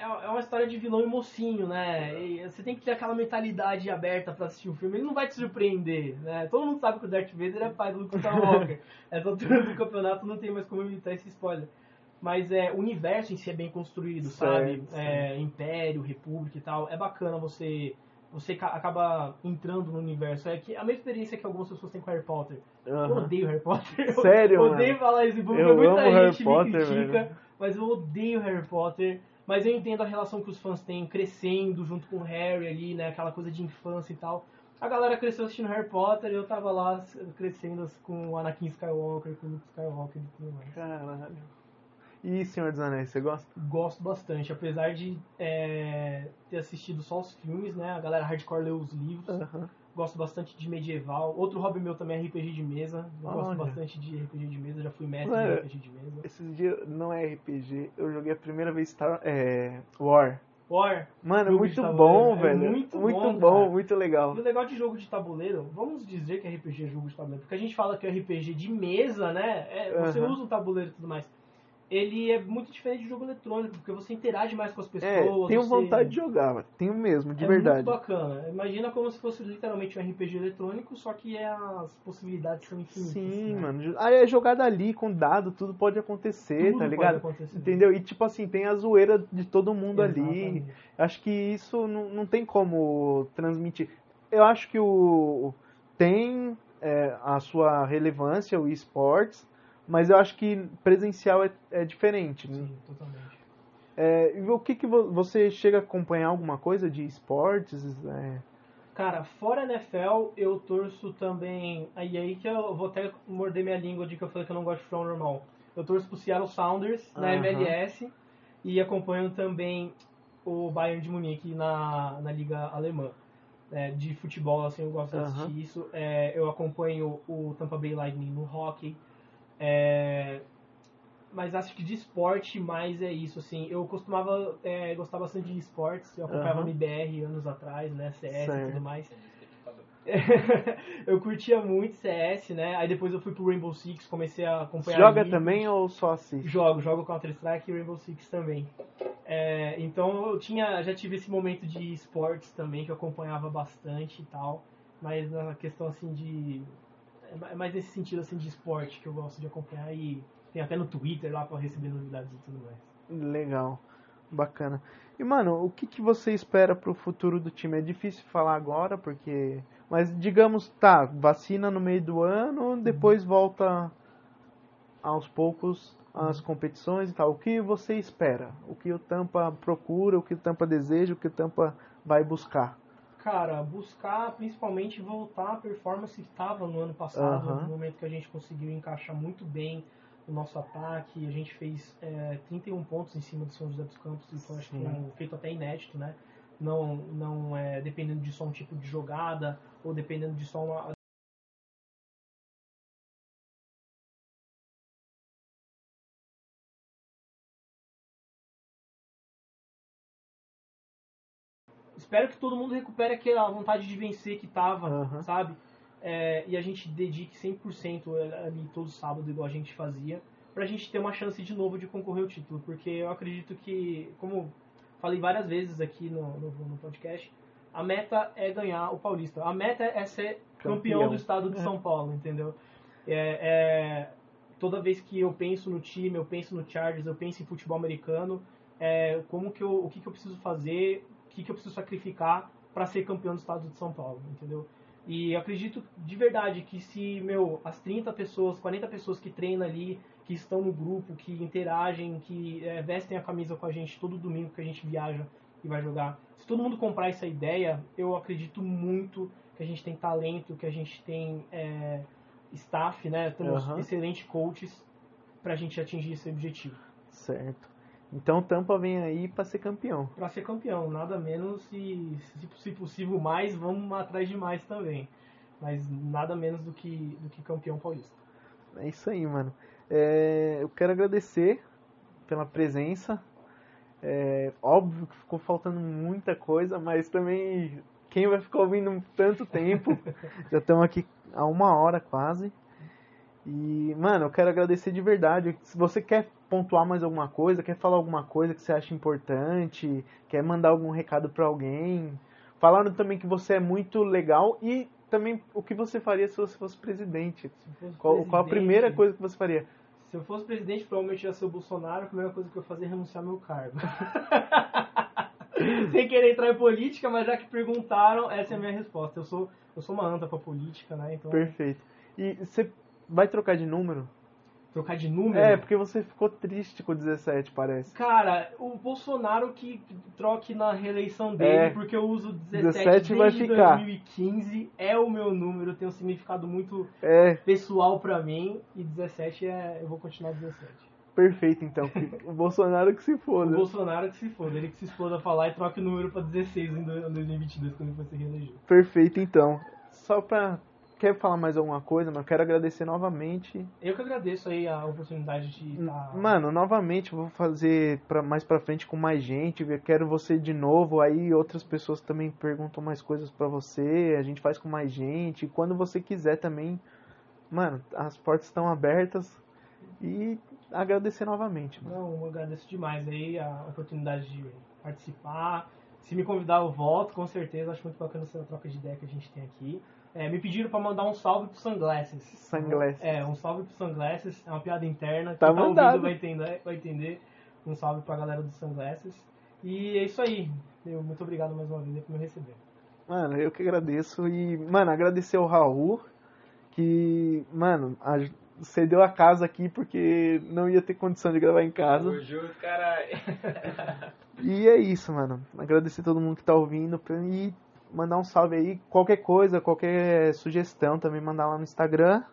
É é uma história de vilão e mocinho, né? E você tem que ter aquela mentalidade aberta pra assistir o filme. Ele não vai te surpreender, né? Todo mundo sabe que o Darth Vader é pai do Luke Skywalker. Essa altura do campeonato não tem mais como evitar esse spoiler. Mas é, o universo em si é bem construído, sabe? Certo, É, Império, República e tal. É bacana você. Você ca- acaba entrando no universo. É que a mesma experiência que algumas pessoas têm com Harry Potter. Eu Aham. odeio Harry Potter. Eu Sério, odeio mano? falar isso em público. Eu Muita amo Harry gente Potter, me critica, velho. mas eu odeio Harry Potter. Mas eu entendo a relação que os fãs têm crescendo junto com o Harry ali, né? Aquela coisa de infância e tal. A galera cresceu assistindo Harry Potter e eu tava lá crescendo com o Anakin Skywalker, com o Luke Skywalker e tudo mais. Caralho. E Senhor dos Anéis, você gosta? Gosto bastante, apesar de é, ter assistido só os filmes, né? A galera hardcore leu os livros. Aham. Gosto bastante de medieval. Outro hobby meu também é RPG de mesa. Eu gosto Olha. bastante de RPG de mesa, já fui mestre Ué. de RPG de mesa. Esses dias não é RPG, eu joguei a primeira vez Star, é, War. War, Mano, muito bom, é velho. muito muito bom, bom, muito legal. o legal de jogo de tabuleiro, vamos dizer que RPG é jogo de tabuleiro, porque a gente fala que é RPG de mesa, né? É, você usa o tabuleiro e tudo mais. Ele é muito diferente de jogo eletrônico, porque você interage mais com as pessoas. É, tenho você- vontade de jogar, velho. tenho mesmo, de é verdade. muito bacana. Imagina como se fosse literalmente um RPG eletrônico, só que é as possibilidades são infinitas. Sim, né? mano. Aí é jogada ali com dado, tudo pode acontecer, Tudo tá pode ligado? acontecer. Entendeu? E tipo assim, tem a zoeira de todo mundo ali. Exatamente. Acho que isso não, não tem como transmitir. Eu acho que o tem é, a sua relevância, o esportes, mas eu acho que presencial é, é diferente. né? Sim, totalmente. É, e o que, que vo- você chega a acompanhar alguma coisa de esportes? É, Cara, fora NFL, eu torço também. Aí aí que eu vou até morder minha língua de que eu falei que eu não gosto de futebol normal. Eu torço pro Seattle Sounders na Aham. MLS e acompanho também o Bayern de Munique na, na Liga Alemã. É, de futebol, assim, eu gosto de assistir isso. É, eu acompanho o Tampa Bay Lightning no hockey. É, mas acho que de esporte mais é isso, assim. Eu costumava é, gostar bastante de esportes. Eu acompanhava no IBR anos atrás, né? CS e tudo mais. eu curtia muito CS, né? Aí depois eu fui pro Rainbow Six, comecei a acompanhar. joga também ou só assiste? Jogo, jogo Counter-Strike e Rainbow Six também. É, então eu tinha, já tive esse momento de esportes também, que eu acompanhava bastante e tal. Mas na questão assim de. É mais nesse sentido assim de esporte que eu gosto de acompanhar e tem até no Twitter lá pra receber novidades e tudo mais. Legal, bacana. E mano, o que, que você espera pro futuro do time? É difícil falar agora, porque. Mas digamos, tá, vacina no meio do ano, depois volta aos poucos as competições e tal. O que você espera? O que o Tampa procura, o que o Tampa deseja, o que o Tampa vai buscar? Cara, buscar principalmente voltar à performance que estava no ano passado, Aham. no momento que a gente conseguiu encaixar muito bem o nosso ataque. A gente fez é, 31 pontos em cima do São José dos Campos, então acho que é um feito até inédito, né? Não, não é dependendo de só um tipo de jogada ou dependendo de só uma. Espero que todo mundo recupere aquela vontade de vencer que tava, Aham. sabe? É, e a gente dedique 100% ali todo sábado, igual a gente fazia, pra gente ter uma chance de novo de concorrer ao título. Porque eu acredito que, como falei várias vezes aqui no, no, no podcast, a meta é ganhar o Paulista. A meta é ser campeão, Campeão. do estado de São Paulo, entendeu? É, é, toda vez que eu penso no time, eu penso no Chargers, eu penso em futebol americano, é, como que eu, o que, que eu preciso fazer, que, que eu preciso sacrificar para ser campeão do estado de São Paulo, entendeu? E acredito de verdade que se, meu, as 30 pessoas, 40 pessoas que treinam ali, que estão no grupo, que interagem, que é, vestem a camisa com a gente todo domingo que a gente viaja e vai jogar, se todo mundo comprar essa ideia, eu acredito muito que a gente tem talento, que a gente tem é, staff, né? Temos Aham. excelentes coaches pra gente atingir esse objetivo. Certo. Então Tampa vem aí pra ser campeão. Pra ser campeão, nada menos e, se, se possível, mais, vamos atrás de mais também. Mas nada menos do que, do que campeão paulista. É isso aí, mano. É, eu quero agradecer pela presença. É, óbvio que ficou faltando muita coisa, mas também quem vai ficar ouvindo tanto tempo? Já estamos aqui há uma hora quase. E, mano, eu quero agradecer de verdade. Se você quer pontuar mais alguma coisa, quer falar alguma coisa que você acha importante, quer mandar algum recado pra alguém. Falaram também que você é muito legal e também o que você faria se você fosse presidente. Fosse Qual, qual a presidente- primeira coisa que você faria? Se eu fosse presidente, provavelmente ia ser o Bolsonaro. A primeira coisa que eu ia fazer é renunciar meu cargo. Sem querer entrar em política, mas já que perguntaram, essa é a minha resposta. Eu sou, eu sou uma anta pra política, né? Então, Perfeito. E você vai trocar de número? Trocar de número. É, porque você ficou triste com o 17, parece. Cara, o Bolsonaro que troque na reeleição dele, É. porque eu uso 17, 17 vai ficar. 2015, é o meu número, tem um significado muito É, pessoal pra mim, e 17 é, eu vou continuar 17. perfeito então. O Bolsonaro que se O foda. Bolsonaro que se foda, ele que se exploda pra lá e troca o número pra 16 em do- em 2022, quando ele for se reeleger. Perfeito então. só pra. Quer falar mais alguma coisa, mas eu quero agradecer novamente. Eu que agradeço aí a oportunidade de estar. Mano, novamente, vou fazer pra, mais pra frente com mais gente. Eu quero você de novo. Aí outras pessoas também perguntam mais coisas pra você. A gente faz com mais gente. Quando você quiser também. Mano, as portas estão abertas. E agradecer novamente. Mano. Não, eu agradeço demais aí a oportunidade de participar. Se me convidar, eu volto, com certeza. Acho muito bacana essa troca de ideia que a gente tem aqui. É, me pediram pra mandar um salve pro Sunglasses. Sunglasses. É, um salve pro Sunglasses. É uma piada interna. Tá Quem tá mandado. ouvindo vai entender, vai entender. Um salve pra galera do Sunglasses. E é isso aí. Eu, muito obrigado mais uma vez por me receber. Mano, eu que agradeço. E, mano, agradecer ao Raul. Que, mano, a, cedeu a casa aqui porque não ia ter condição de gravar em casa. Eu juro, caralho. E é isso, mano. Agradecer todo mundo que tá ouvindo pra- e mandar um salve aí. Qualquer coisa, qualquer sugestão também mandar lá no Instagram.